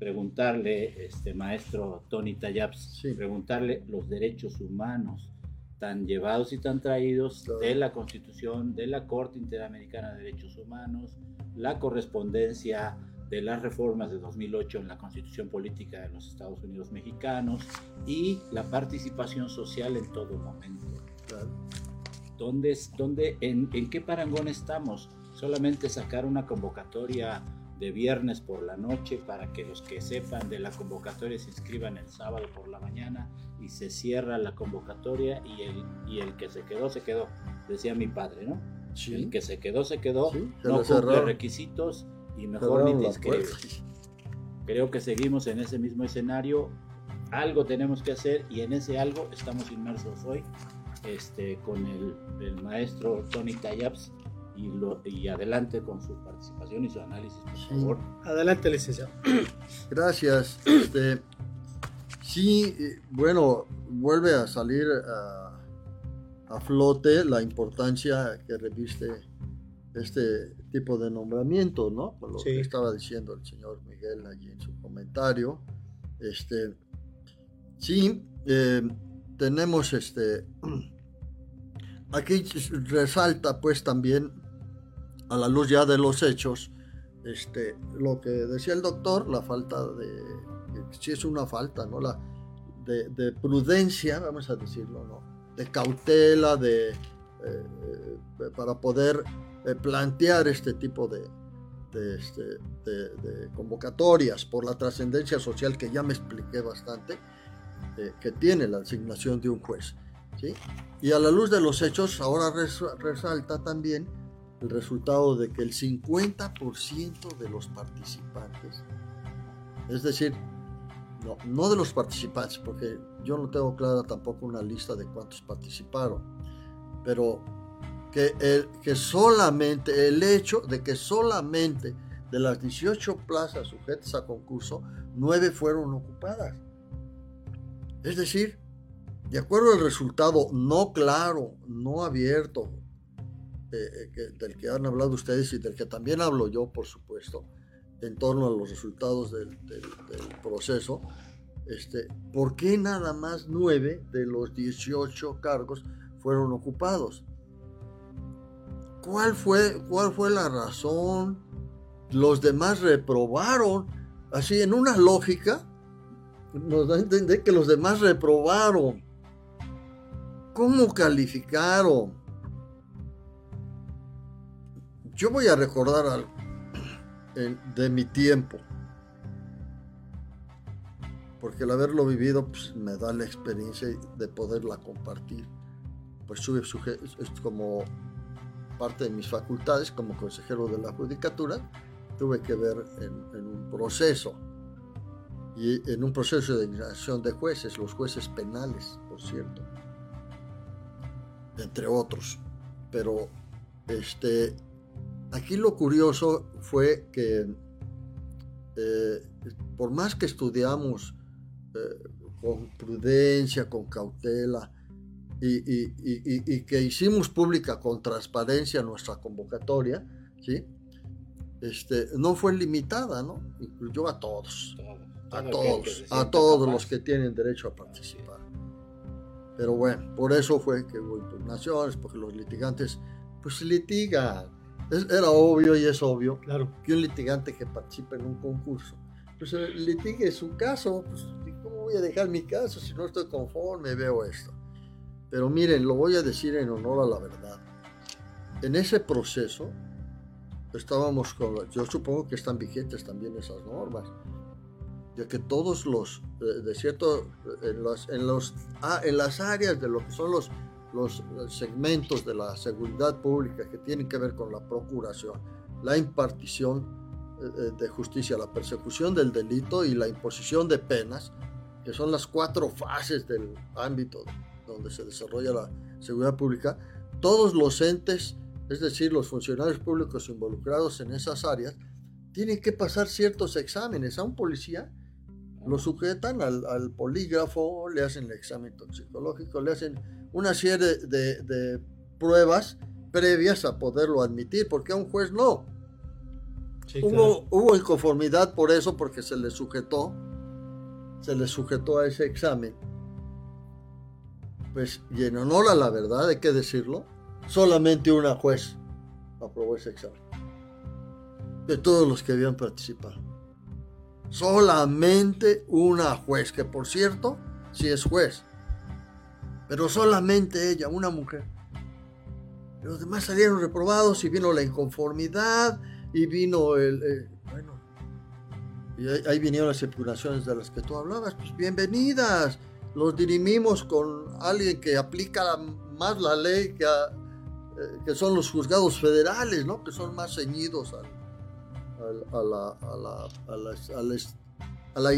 preguntarle, este maestro Tony Tayaps, sí. preguntarle los derechos humanos tan llevados y tan traídos claro. de la Constitución, de la Corte Interamericana de Derechos Humanos, la correspondencia de las reformas de 2008 en la Constitución Política de los Estados Unidos Mexicanos y la participación social en todo momento. Claro. ¿Dónde, dónde, en, ¿En qué parangón estamos? Solamente sacar una convocatoria de viernes por la noche para que los que sepan de la convocatoria se inscriban el sábado por la mañana y se cierra la convocatoria y el, y el que se quedó, se quedó, decía mi padre, ¿no? Sí. El que se quedó, se quedó, sí, se no cumple requisitos y mejor ni te inscribes. Creo que seguimos en ese mismo escenario. Algo tenemos que hacer y en ese algo estamos inmersos hoy este, con el, el maestro Tony Tayaps y, lo, y adelante con su participación y su análisis, por sí. favor. Adelante, licenciado. *clears throat* Gracias. Este, sí, bueno, vuelve a salir a, a flote la importancia que reviste este tipo de nombramiento, ¿no? Con lo que estaba diciendo el señor Miguel allí en su comentario. Este, sí, eh, tenemos este, *clears throat* aquí resalta pues también a la luz ya de los hechos, este, lo que decía el doctor, la falta de, si es una falta, ¿no? La, de, prudencia, vamos a decirlo, ¿no? De cautela, de, eh, para poder plantear este tipo de, este, de, convocatorias por la trascendencia social que ya me expliqué bastante, eh, que tiene la asignación de un juez. Y a la luz de los hechos, ahora resalta también el resultado de que el 50% de los participantes, es decir, no, no de los participantes, porque yo no tengo clara tampoco una lista de cuántos participaron, pero que, el, que solamente el hecho de que solamente de las 18 plazas sujetas a concurso, 9 fueron ocupadas. Es decir, de acuerdo al resultado no claro, no abierto, eh, eh, del que han hablado ustedes y del que también hablo yo, por supuesto, en torno a los resultados del, proceso, este, ¿por qué nada más 9 de los 18 cargos fueron ocupados? ¿Cuál fue, cuál fue la razón? Los demás reprobaron. Así, en una lógica, nos da a entender que los demás reprobaron. ¿Cómo calificaron? Yo voy a recordar algo de mi tiempo. Porque el haberlo vivido pues, me da la experiencia de poderla compartir. Pues sube como parte de mis facultades como consejero de la judicatura, tuve que ver en, un proceso, y en un proceso de designación de jueces, los jueces penales, por cierto, entre otros. Pero este, aquí lo curioso fue que eh, por más que estudiamos eh, con prudencia, con cautela, y, que hicimos pública con transparencia nuestra convocatoria, ¿sí? Este, no fue limitada, ¿no? Incluyó a todos, a todos, a todos los que tienen derecho a participar. Pero bueno, por eso fue que hubo impugnaciones, porque los litigantes, pues litigan. era obvio y es obvio claro. que un litigante que participe en un concurso, pues eh, litigue su caso, pues ¿cómo voy a dejar mi caso si no estoy conforme, veo esto? Pero miren, lo voy a decir en honor a la verdad. En ese proceso estábamos con, yo supongo que están vigentes también esas normas, de que todos los, eh, de cierto, en, los, en, los, ah, en las áreas de lo que son los, los segmentos de la seguridad pública que tienen que ver con la procuración, la impartición eh, eh, de justicia, la persecución del delito y la imposición de penas, que son las cuatro fases del ámbito donde se desarrolla la seguridad pública, todos los entes, es decir, los funcionarios públicos involucrados en esas áreas, tienen que pasar ciertos exámenes. A un policía lo sujetan al, polígrafo, le hacen el examen toxicológico, le hacen una serie de, pruebas previas a poderlo admitir, porque a un juez no. hubo, hubo inconformidad por eso, porque se le sujetó, se le sujetó a ese examen pues, y en honor a la verdad, hay que decirlo, solamente una juez aprobó ese examen. De todos los que habían participado. Solamente una juez, que por cierto, sí es juez. Pero solamente ella, una mujer. Los demás salieron reprobados y vino la inconformidad y vino el... Eh, bueno, y ahí, ahí, vinieron las impugnaciones de las que tú hablabas. Pues bienvenidas los dirimimos con alguien que aplica más la ley que, eh, que son los juzgados federales, ¿no? que son más ceñidos a, la,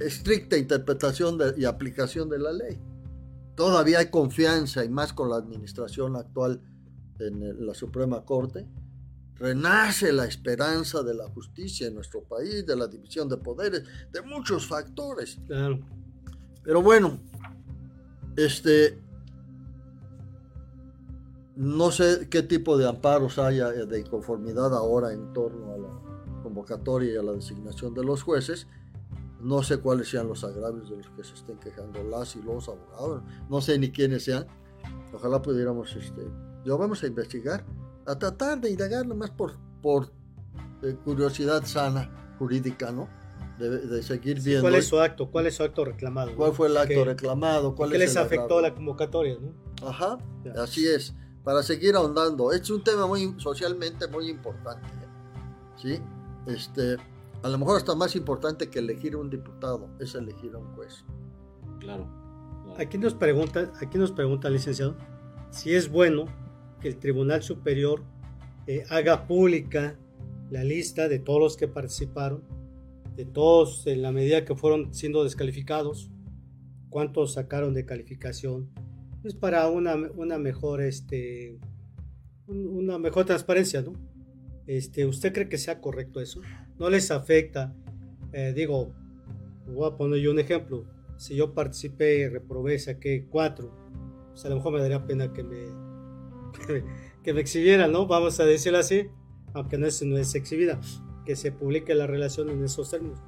estricta interpretación y aplicación de la ley. Todavía hay confianza y más con la administración actual en la Suprema Corte. Renace la esperanza de la justicia en nuestro país, de la división de poderes, de muchos factores. Claro. Pero bueno, este, no sé qué tipo de amparos haya de inconformidad ahora en torno a la convocatoria y a la designación de los jueces. No sé cuáles sean los agravios de los que se estén quejando las y los abogados. No sé ni quiénes sean. Ojalá pudiéramos, este, lo vamos a investigar, a tratar de indagar nomás por, por eh, curiosidad sana jurídica, ¿no? De, seguir viendo. ¿Cuál es su acto? ¿Cuál es su acto reclamado? ¿Cuál fue el acto reclamado? ¿Cuál ¿Qué les afectó la convocatoria? ¿no? Ajá, así es para seguir ahondando. Es un tema muy socialmente muy importante. ¿sí? Este, a lo mejor hasta más importante que elegir un diputado es elegir a un juez. Claro. Aquí nos pregunta, aquí nos pregunta licenciado si es bueno que el Tribunal Superior eh, haga pública la lista de todos los que participaron, de todos en la medida que fueron siendo descalificados, cuántos sacaron de calificación, es para una, una mejor este una mejor transparencia, ¿no? Este, ¿usted cree que sea correcto eso? ¿No les afecta? Eh, digo, voy a poner yo un ejemplo. Si yo participé reprobé, saqué cuatro, pues a lo mejor me daría pena *laughs* que me, que me exhibieran, ¿no? Vamos a decirlo así, aunque no es, no es exhibida, que se publique la relación en esos términos.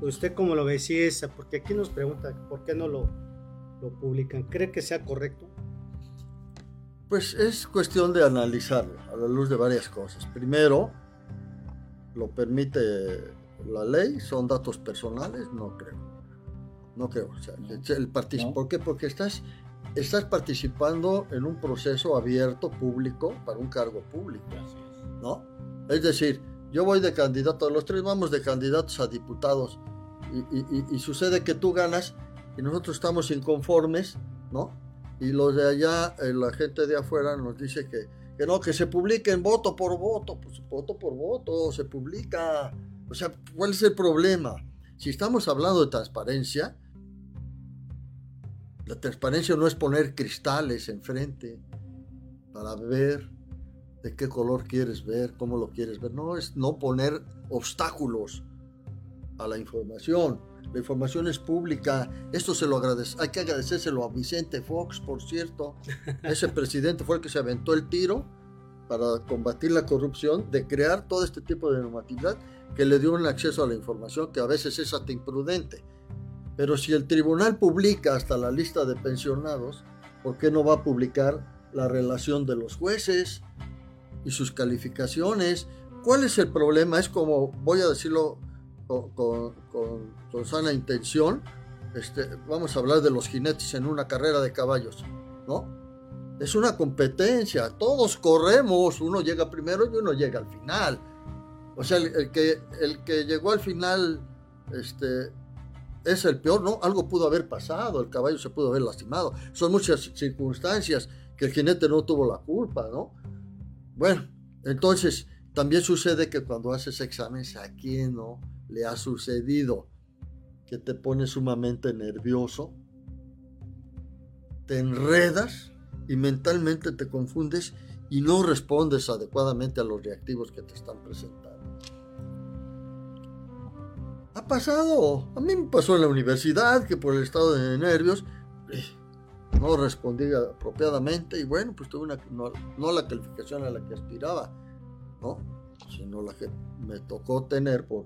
¿Usted cómo lo ve? Si es, porque aquí nos pregunta, ¿por qué no lo, lo publican. ¿Cree que sea correcto? Pues es cuestión de analizarlo a la luz de varias cosas. Primero, lo permite la ley, son datos personales, no creo. No creo. el ¿Por qué? Porque estás, estás participando en un proceso abierto, público, para un cargo público. ¿no? Es decir, yo voy de candidato, los tres vamos de candidatos a diputados y sucede que tú ganas y nosotros estamos inconformes, ¿no? Y los de allá, eh, la gente de afuera nos dice que, que no, que se publiquen voto por voto, pues voto por voto, se publica. O sea, ¿cuál es el problema? Si estamos hablando de transparencia, la transparencia no es poner cristales enfrente para ver de qué color quieres ver, cómo lo quieres ver. No es no poner obstáculos a la información la información es pública, esto se lo agradece, hay que agradecérselo a Vicente Fox, por cierto, *laughs* ese presidente fue el que se aventó el tiro para combatir la corrupción, de crear todo este tipo de normatividad que le dio un acceso a la información que a veces es hasta imprudente. Pero si el tribunal publica hasta la lista de pensionados, ¿por qué no va a publicar la relación de los jueces y sus calificaciones? ¿Cuál es el problema? Es como, voy a decirlo con, con, sana intención, este, vamos a hablar de los jinetes en una carrera de caballos, ¿no? Es una competencia, todos corremos, uno llega primero y uno llega al final. O sea, el, que, el que llegó al final este, es el peor, ¿no? Algo pudo haber pasado, el caballo se pudo haber lastimado. Son muchas circunstancias que el jinete no tuvo la culpa, ¿no? Bueno, entonces también sucede que cuando haces exámenes, ¿a quién no? le ha sucedido que te pones sumamente nervioso, te enredas y mentalmente te confundes y no respondes adecuadamente a los reactivos que te están presentando. Ha pasado, a mí me pasó en la universidad que por el estado de nervios eh, no respondí apropiadamente y bueno, pues tuve una, no, la calificación a la que aspiraba, ¿no? sino la que me tocó tener por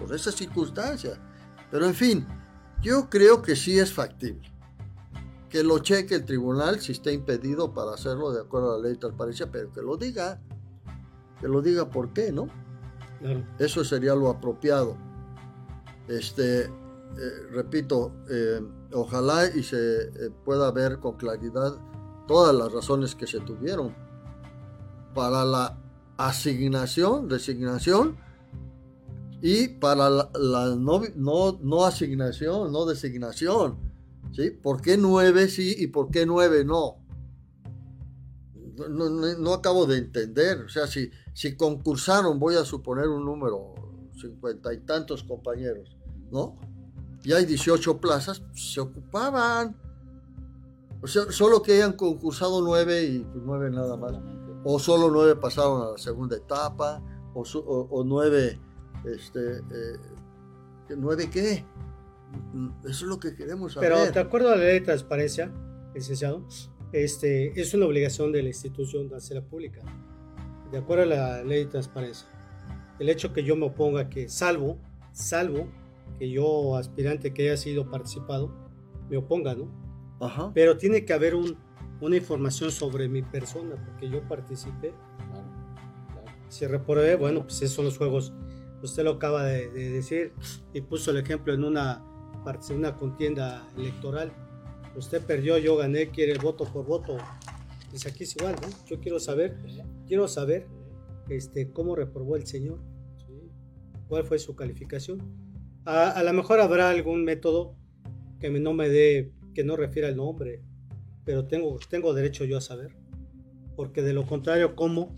por esas circunstancias. Pero en fin, yo creo que sí es factible. Que lo cheque el tribunal si está impedido para hacerlo de acuerdo a la ley de transparencia, pero que lo diga. Que lo diga por qué, ¿no? Eso sería lo apropiado. Este, eh, repito, eh, ojalá y se eh, pueda ver con claridad todas las razones que se tuvieron para la asignación, designación y para la, no, no, asignación, no designación. ¿sí? ¿Por qué nueve sí y por qué nueve no? No, acabo de entender. O sea, si, si concursaron, voy a suponer un número, cincuenta y tantos compañeros, ¿no? Y hay 18 plazas, se ocupaban. O sea, solo que hayan concursado nueve y pues, nueve nada más. O solo nueve pasaron a la segunda etapa, o, o nueve este, eh, ¿Nueve qué? Eso es lo que queremos saber. Pero de acuerdo a la ley de transparencia, licenciado, este, es una obligación de la institución de hacerla pública, de acuerdo a la ley de transparencia. El hecho que yo me oponga que, salvo, salvo que yo, aspirante que haya sido participado, me oponga, ¿no? Ajá. Pero tiene que haber un, una información sobre mi persona, porque yo participé. Si reprobé, bueno, pues esos son los juegos. Usted lo acaba de, de decir y puso el ejemplo en una, una contienda electoral. Usted perdió, yo gané, quiere voto por voto. Pues aquí es igual, ¿no? Yo quiero saber, quiero saber este, cómo reprobó el señor, cuál fue su calificación. A, a lo mejor habrá algún método que no me dé, que no refiera el nombre, pero tengo, tengo derecho yo a saber. Porque de lo contrario, ¿cómo,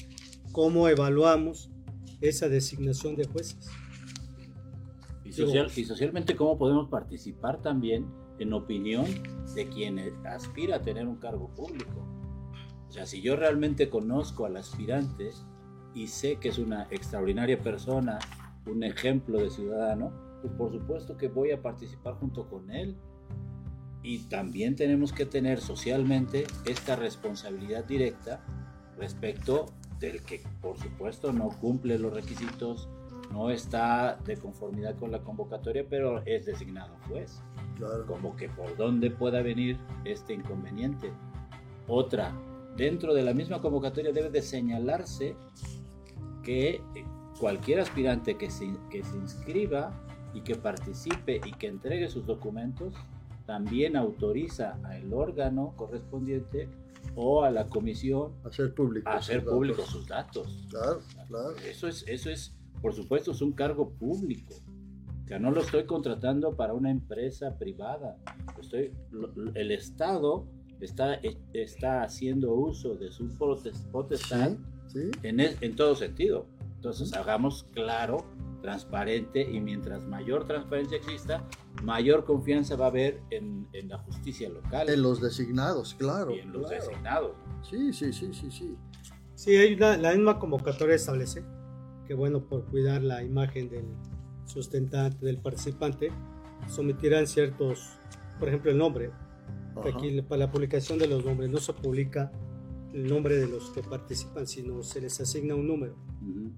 cómo evaluamos esa designación de jueces? Y, social- y socialmente, ¿cómo podemos participar también en opinión de quien aspira a tener un cargo público? O sea, si yo realmente conozco al aspirante y sé que es una extraordinaria persona, un ejemplo de ciudadano, pues por supuesto que voy a participar junto con él. Y también tenemos que tener socialmente esta responsabilidad directa respecto del que por supuesto no cumple los requisitos, no está de conformidad con la convocatoria, pero es designado juez. Claro. Como que por dónde pueda venir este inconveniente. Otra, dentro de la misma convocatoria debe de señalarse que cualquier aspirante que se, que se inscriba y que participe y que entregue sus documentos, también autoriza al órgano correspondiente o a la comisión Hacer público. a hacer sus datos. públicos sus datos. Claro, claro. Eso es, eso es, por supuesto, es un cargo público. O sea, no lo estoy contratando para una empresa privada. Estoy, el Estado está, está haciendo uso de su potestad Sí, sí. en, en todo sentido. Entonces, hagamos claro, transparente, y mientras mayor transparencia exista, mayor confianza va a haber en, en la justicia local En los designados, claro. y en los claro. designados. Sí, sí, sí, sí, sí. Sí, hay una- la misma convocatoria establece que, bueno, por cuidar la imagen del sustentante, del participante, someterán ciertos, por ejemplo, el nombre. Ajá. Aquí para la publicación de los nombres no se publica el nombre de los que participan, sino se les asigna un número Ujú.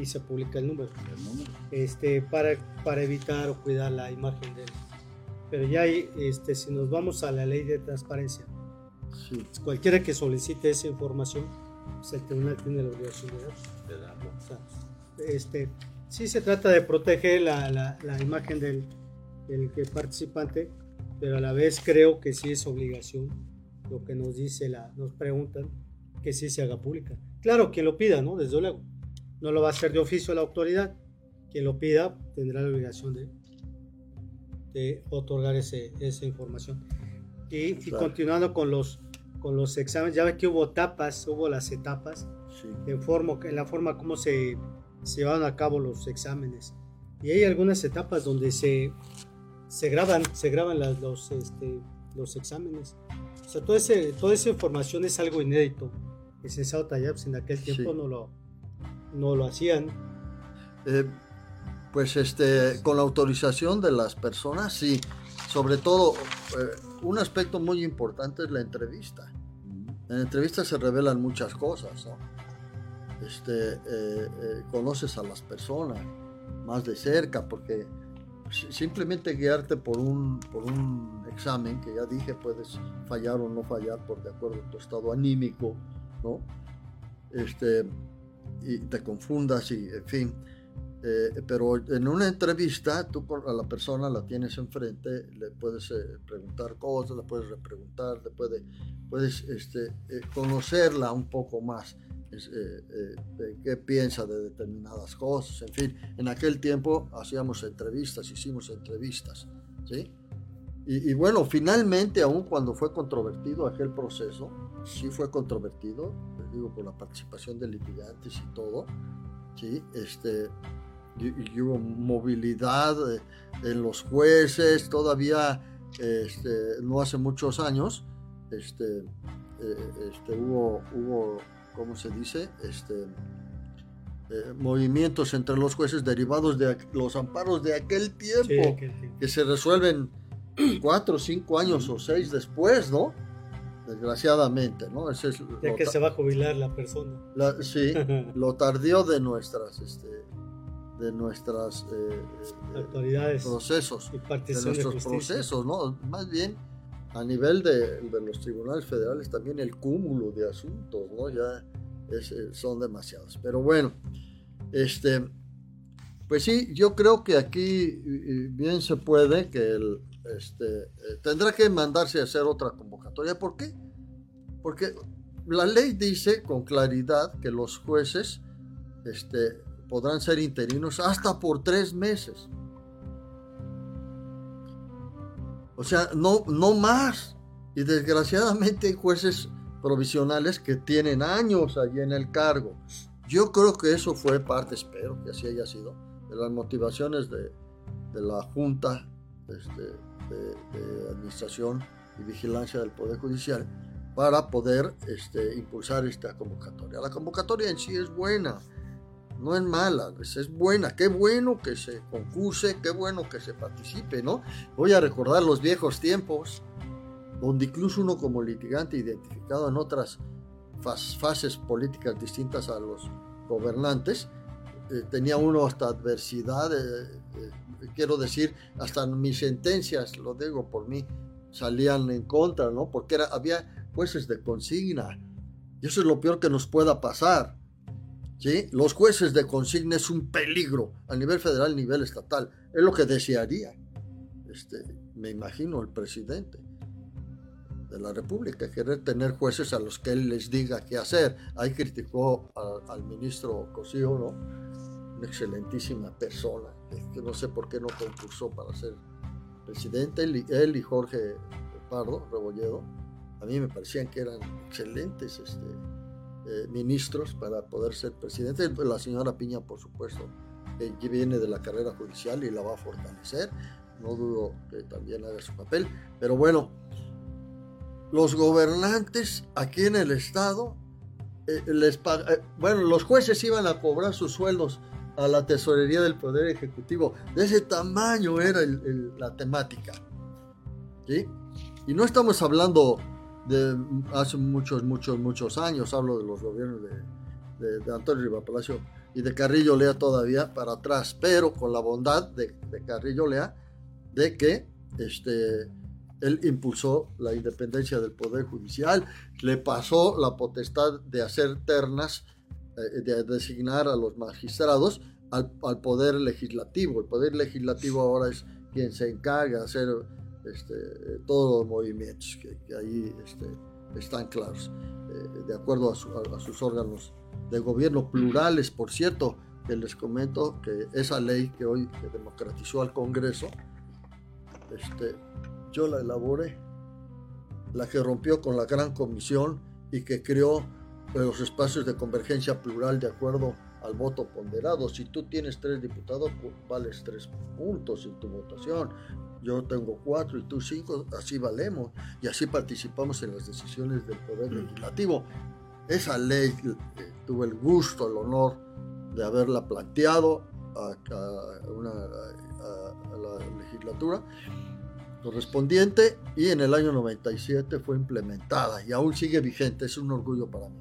Y se publica el número. El número. este, para, para evitar o cuidar la imagen de él. Pero ya hay, este, si nos vamos a la ley de transparencia, Sí, cualquiera que solicite esa información, pues el tribunal tiene la obligación de dar. de darlo. O sea, este, sí se trata de proteger la, la- la imagen del, del que participante, pero a la vez creo que sí es obligación lo que nos dice la, nos preguntan que sí se haga pública. Claro, quien lo pida, ¿no? Desde luego. No lo va a hacer de oficio la autoridad. Quien lo pida tendrá la obligación de, de otorgar ese, esa información. Y, y Claro. continuando con los, con los exámenes, ya ve que hubo etapas, hubo las etapas sí. en, forma, en la forma como se, se llevaron a cabo los exámenes. Y hay algunas etapas donde se, se graban, se graban las- los, este, los exámenes. O sea, todo ese, toda esa información es algo inédito. El licenciado Tallaps en aquel tiempo Sí. no, lo, no lo hacían. Eh, pues este, con la autorización de las personas, sí. Sobre todo, eh, un aspecto muy importante es la entrevista. En la entrevista se revelan muchas cosas, ¿no? Este, eh, eh, conoces a las personas más de cerca, porque si- simplemente guiarte por un, por un examen, que ya dije, puedes fallar o no fallar por de acuerdo a tu estado anímico, ¿no? Este, y te confundas y, en fin. Eh, pero en una entrevista, tú a la persona la tienes enfrente, le puedes eh, preguntar cosas, le puedes repreguntar, le puede, puedes este, eh, conocerla un poco más, es, eh, eh, de qué piensa de determinadas cosas, en fin. En aquel tiempo hacíamos entrevistas, hicimos entrevistas, ¿sí? Y, y bueno, finalmente, aun cuando fue controvertido aquel proceso, sí fue controvertido, digo, por la participación de litigantes y todo, ¿sí? Este, y, y hubo movilidad eh, en los jueces, todavía este, no hace muchos años, este, eh, este, hubo, hubo, ¿cómo se dice? Este, eh, movimientos entre los jueces derivados de los amparos de aquel tiempo Sí, aquel tiempo. que se resuelven cuatro, cinco años o seis después, ¿no? Desgraciadamente, ¿no? Ese es ya que se va a jubilar la persona. la- sí, *laughs* lo tardío de nuestras, este, de nuestras eh, eh, Autoridades procesos, y de nuestros procesos, ¿no? Más bien a nivel de, de los tribunales federales también el cúmulo de asuntos, ¿no? Ya es, eh, son demasiados. Pero bueno, este, pues sí, yo creo que aquí bien se puede que el, este, eh, tendrá que mandarse a hacer otra convocatoria. ¿Por qué? Porque la ley dice con claridad que los jueces este, podrán ser interinos hasta por tres meses. O sea, no, no más. Y desgraciadamente hay jueces provisionales que tienen años allí en el cargo. Yo creo que eso fue parte, espero que así haya sido, de las motivaciones de, de la Junta este, de, de Administración y Vigilancia del Poder Judicial para poder este, impulsar esta convocatoria. La convocatoria en sí es buena, no es mala, es, buena. Qué bueno que se concurse, qué bueno que se participe, ¿no? Voy a recordar los viejos tiempos, donde incluso uno como litigante identificado en otras fas- fases políticas distintas a los gobernantes, eh, tenía uno hasta adversidad, eh, eh, quiero decir, hasta mis sentencias, lo digo por mí, salían en contra, ¿no? Porque era, había jueces de consigna. Y eso es lo peor que nos pueda pasar. ¿sí? Los jueces de consigna es un peligro a nivel federal, a nivel estatal. Es lo que desearía, este, me imagino, el presidente de la República, querer tener jueces a los que él les diga qué hacer. Ahí criticó a- al ministro Cosío, ¿no? Una excelentísima persona, que, no sé por qué no concursó para ser presidente. Él y, Jorge Pardo, Rebolledo, a mí me parecían que eran excelentes este, eh, ministros para poder ser presidente. La señora Piña, por supuesto, eh, viene de la carrera judicial y la va a fortalecer. No dudo que también haga su papel. Pero bueno, los gobernantes aquí en el Estado, eh, les eh, bueno, los jueces iban a cobrar sus sueldos a la tesorería del Poder Ejecutivo. De ese tamaño era el- el- la temática. ¿sí? Y no estamos hablando de hace muchos, muchos, muchos años, hablo de los gobiernos de, de- de Antonio Riva Palacio y de Carrillo Lea todavía para atrás, pero con la bondad de, de Carrillo Lea de que este, él impulsó la independencia del Poder Judicial, le pasó la potestad de hacer ternas, de designar a los magistrados al, al Poder Legislativo. El Poder Legislativo ahora es quien se encarga de hacer este, todos los movimientos que, que ahí este, están claros, eh, de acuerdo a, su- a- a sus órganos de gobierno plurales, por cierto, que les comento que esa ley que hoy que democratizó al Congreso, este, yo la elaboré, la que rompió con la gran comisión y que creó los espacios de convergencia plural de acuerdo al voto ponderado. Si tú tienes tres diputados, pues, vales tres puntos en tu votación. Yo tengo cuatro y tú cinco, así valemos y así participamos en las decisiones del Poder Legislativo. Esa ley eh, tuve el gusto, el honor de haberla planteado a, a una- a- a la legislatura correspondiente y en el año 97 fue implementada y aún sigue vigente, es un orgullo para mí,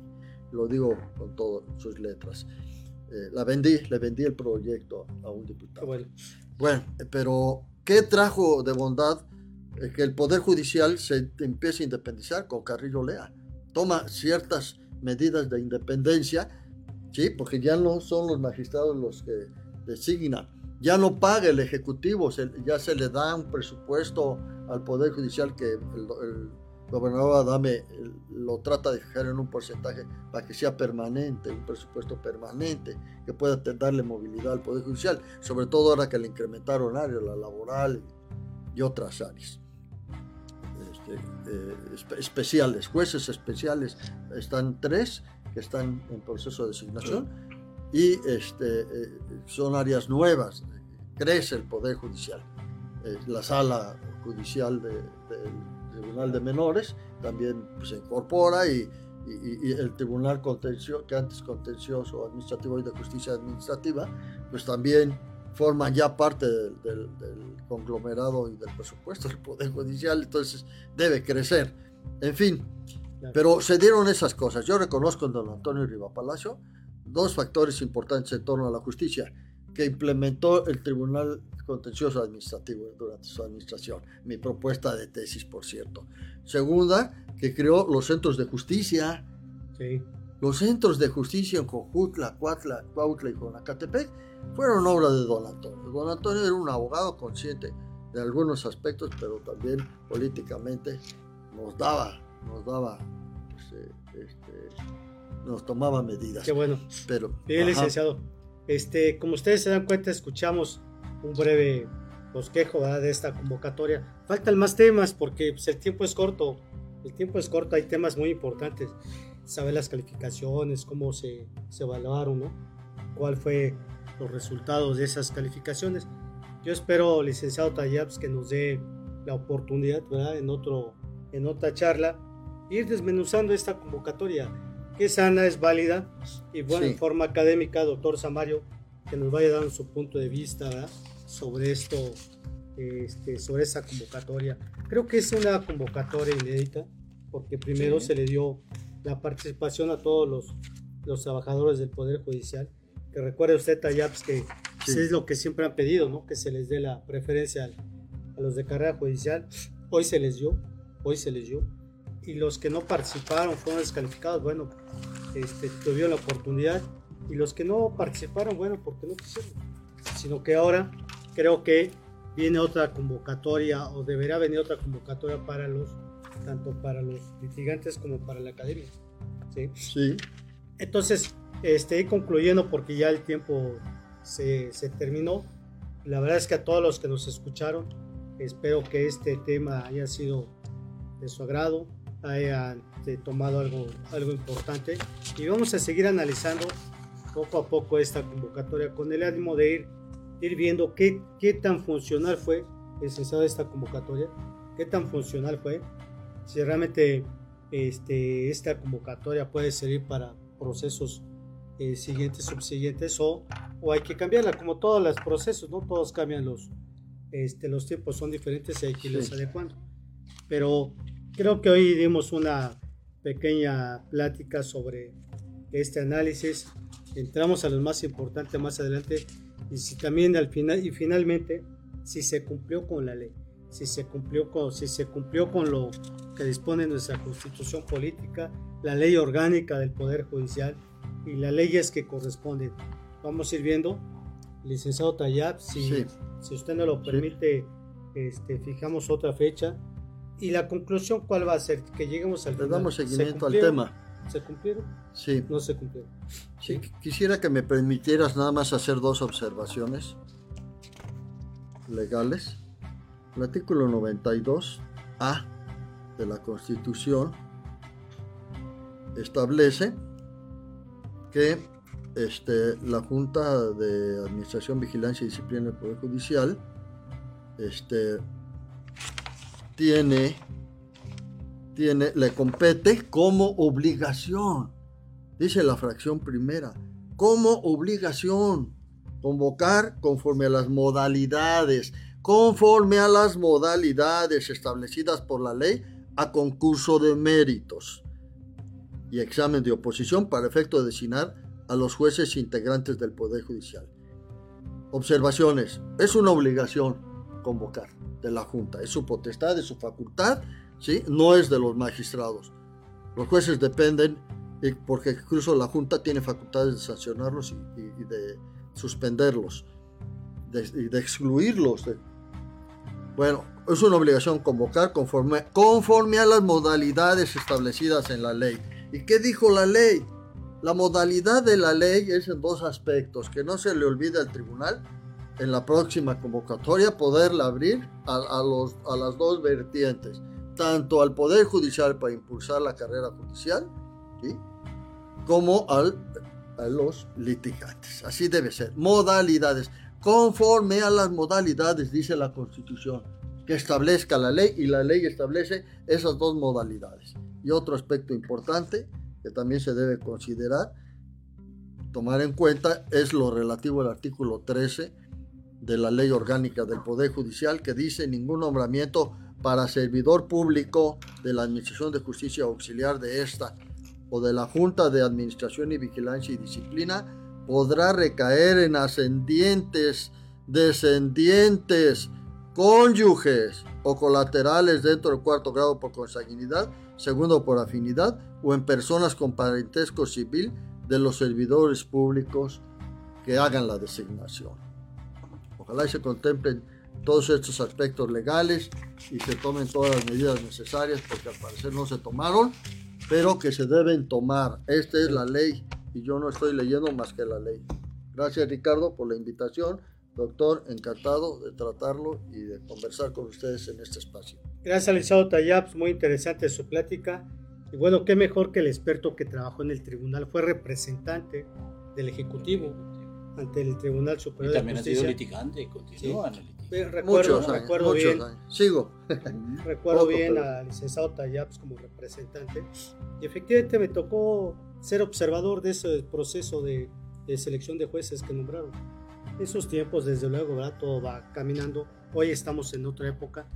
lo digo con todas sus letras. Eh, la vendí, le vendí el proyecto a un diputado. bueno. Bueno, eh, pero ¿qué trajo de bondad eh, que el Poder Judicial se empiece a independizar con Carrillo Lea? Toma ciertas medidas de independencia, ¿sí? Porque ya no son los magistrados los que designan, ya no paga el Ejecutivo, se- ya se le da un presupuesto al Poder Judicial que el, el gobernador Adame lo trata de fijar en un porcentaje para que sea permanente, un presupuesto permanente, que pueda darle movilidad al Poder Judicial, sobre todo ahora que le incrementaron áreas, la laboral y otras áreas. Este, eh, espe- especiales, jueces especiales, están tres que están en proceso de designación y este, eh, son áreas nuevas, crece el Poder Judicial. Eh, la sala judicial de- del Tribunal de Menores también pues, se incorpora y, y- y el Tribunal Contencio, que antes contencioso administrativo y de justicia administrativa, pues también forman ya parte del, del- del conglomerado y del presupuesto del Poder Judicial, entonces debe crecer. En fin, Claro. pero se dieron esas cosas. Yo reconozco en don Antonio Riva Palacio dos factores importantes en torno a la justicia que implementó el Tribunal Contencioso Administrativo durante su administración. Mi propuesta de tesis, por cierto. Segunda, que creó los centros de justicia. Sí, Los centros de justicia en Cojutla, Cuatla, Cuautla y Conacatepec fueron obra de don Antonio. Don Antonio era un abogado consciente de algunos aspectos, pero también políticamente nos daba, nos daba, este, este, nos tomaba medidas. qué bueno. Pero, Bien, ajá, licenciado. Este, como ustedes se dan cuenta, escuchamos un breve bosquejo ¿verdad? de esta convocatoria. Faltan más temas porque pues, el tiempo es corto. El tiempo es corto, hay temas muy importantes. Saber las calificaciones, cómo se, se evaluaron, ¿no? cuál fue los resultados de esas calificaciones. Yo espero, licenciado Tallaps, que nos dé la oportunidad, ¿verdad? En, otro, en otra charla, ir desmenuzando esta convocatoria, que sana, es válida, y bueno, Sí. en forma académica, doctor Samario, que nos vaya dando su punto de vista ¿verdad? sobre esto, este, sobre esa convocatoria. Creo que es una convocatoria inédita, porque primero Sí. se le dio la participación a todos los, los trabajadores del Poder Judicial, que recuerde usted, Tallaps, que Sí. es lo que siempre han pedido, ¿no? que se les dé la preferencia a los de carrera judicial. Hoy se les dio, hoy se les dio. Y los que no participaron fueron descalificados, bueno, este, tuvieron la oportunidad. Y los que no participaron, bueno, porque no quisieron. Sino que ahora creo que viene otra convocatoria o deberá venir otra convocatoria para los, tanto para los litigantes como para la academia. ¿sí? Sí, Entonces, este, concluyendo porque ya el tiempo se, se terminó. La verdad es que a todos los que nos escucharon, espero que este tema haya sido de su agrado, hayan eh, tomado algo, algo importante y vamos a seguir analizando poco a poco esta convocatoria con el ánimo de ir, ir viendo qué, qué tan funcional fue, licenciado, esta convocatoria, qué tan funcional fue, si realmente este, esta convocatoria puede servir para procesos eh, siguientes, subsiguientes o, o hay que cambiarla, como todos los procesos, ¿no? Todos cambian los, este, los tiempos son diferentes y hay que irlos Sí. adecuando. Pero creo que hoy dimos una pequeña plática sobre este análisis. Entramos a lo más importante más adelante y si también al final y finalmente si se cumplió con la ley, si se cumplió con, si se cumplió con lo que dispone nuestra constitución política, la ley orgánica del Poder Judicial y las leyes que corresponden. Vamos a ir viendo, licenciado Tayab, si, Sí. si usted no lo Sí. permite, este, fijamos otra fecha. Y la conclusión, ¿cuál va a ser? Que lleguemos al le final. damos ¿Se seguimiento al tema. ¿Se cumplieron? Sí. No se cumplieron. Sí, quisiera que me permitieras nada más hacer dos observaciones legales. El artículo 92A de la Constitución establece que este, la Junta de Administración, Vigilancia y Disciplina del Poder Judicial este, tiene, tiene, le compete como obligación dice la fracción primera, como obligación convocar conforme a las modalidades, conforme a las modalidades establecidas por la ley a concurso de méritos y examen de oposición para efecto de designar a los jueces integrantes del Poder Judicial. Observaciones. Es una obligación convocar de la Junta. Es su potestad, es su facultad, ¿sí? no es de los magistrados. Los jueces dependen y porque incluso la Junta tiene facultades de sancionarlos y, de suspenderlos de- y de excluirlos. de- Bueno, es una obligación convocar conforme, conforme a las modalidades establecidas en la ley. ¿Y qué dijo la ley? La modalidad de la ley es en dos aspectos, que no se le olvide al tribunal en la próxima convocatoria poderla abrir a, a los, a las dos vertientes, tanto al Poder Judicial para impulsar la carrera judicial, ¿sí? como al, a los litigantes. Así debe ser. Modalidades. Conforme a las modalidades, dice la Constitución, que establezca la ley y la ley establece esas dos modalidades. Y otro aspecto importante que también se debe considerar, tomar en cuenta, es lo relativo al artículo 13 de la ley orgánica del Poder Judicial que dice ningún nombramiento para servidor público de la Administración de Justicia Auxiliar de esta o de la Junta de Administración y Vigilancia y Disciplina podrá recaer en ascendientes, descendientes, cónyuges o colaterales dentro del cuarto grado por consanguinidad, segundo por afinidad o en personas con parentesco civil de los servidores públicos que hagan la designación. Ojalá se contemplen todos estos aspectos legales y se tomen todas las medidas necesarias porque al parecer no se tomaron, pero que se deben tomar. Esta es la ley y yo no estoy leyendo más que la ley. Gracias Ricardo por la invitación. Doctor, encantado de tratarlo y de conversar con ustedes en este espacio. Gracias, licenciado Tayaps, muy interesante su plática. Y bueno, qué mejor que el experto que trabajó en el tribunal fue representante del Ejecutivo ante el Tribunal Superior y también de Justicia. ha sido litigante y continúa en el litigio. Recuerdo, muchos años, recuerdo muchos bien, años. Sigo. *laughs* recuerdo Poco, bien pero- al licenciado Tayaps como representante. Y efectivamente me tocó ser observador de ese proceso de, de selección de jueces que nombraron. Esos tiempos, desde luego, ¿verdad? todo va caminando. Hoy estamos en otra época,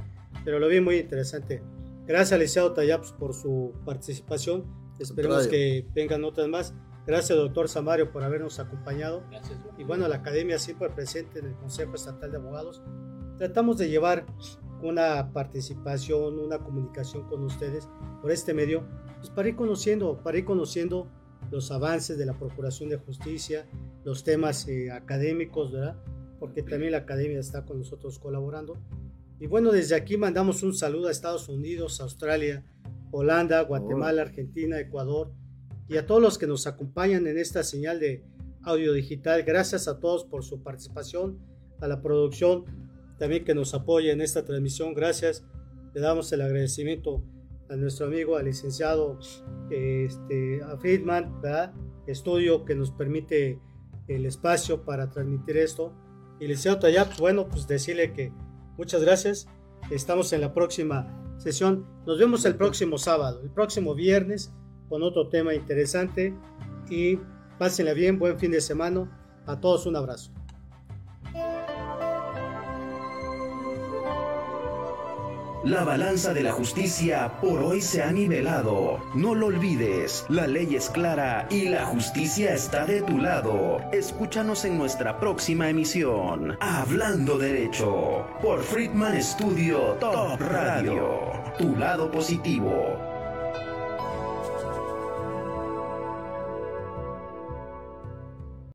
pero lo vi muy interesante. Gracias licenciado Tayaps por su participación. Esperemos que vengan otras más. Gracias, doctor Samario, por habernos acompañado. Gracias. Y bueno, la academia siempre presente en el Consejo Estatal de Abogados. Tratamos de llevar una participación, una comunicación con ustedes por este medio, pues para ir conociendo, para ir conociendo los avances de la Procuración de Justicia, los temas eh, académicos, ¿verdad? Porque también la academia está con nosotros colaborando. Y bueno, desde aquí mandamos un saludo a Estados Unidos, Australia, Holanda, Guatemala, Argentina, Ecuador y a todos los que nos acompañan en esta señal de audio digital. Gracias a todos por su participación, a la producción también que nos apoya en esta transmisión. Gracias. Le damos el agradecimiento a nuestro amigo, al licenciado este, a Friedman, ¿verdad? estudio que nos permite el espacio para transmitir esto. Y licenciado Tayap, bueno, pues decirle que muchas gracias. Estamos en la próxima sesión. Nos vemos el próximo sábado, el próximo viernes, con otro tema interesante. Y pásenla bien, buen fin de semana. A todos un abrazo. La balanza de la justicia por hoy se ha nivelado. No lo olvides, la ley es clara y la justicia está de tu lado. Escúchanos en nuestra próxima emisión, Hablando Derecho, por Friedman Studio Top Radio. Tu lado positivo.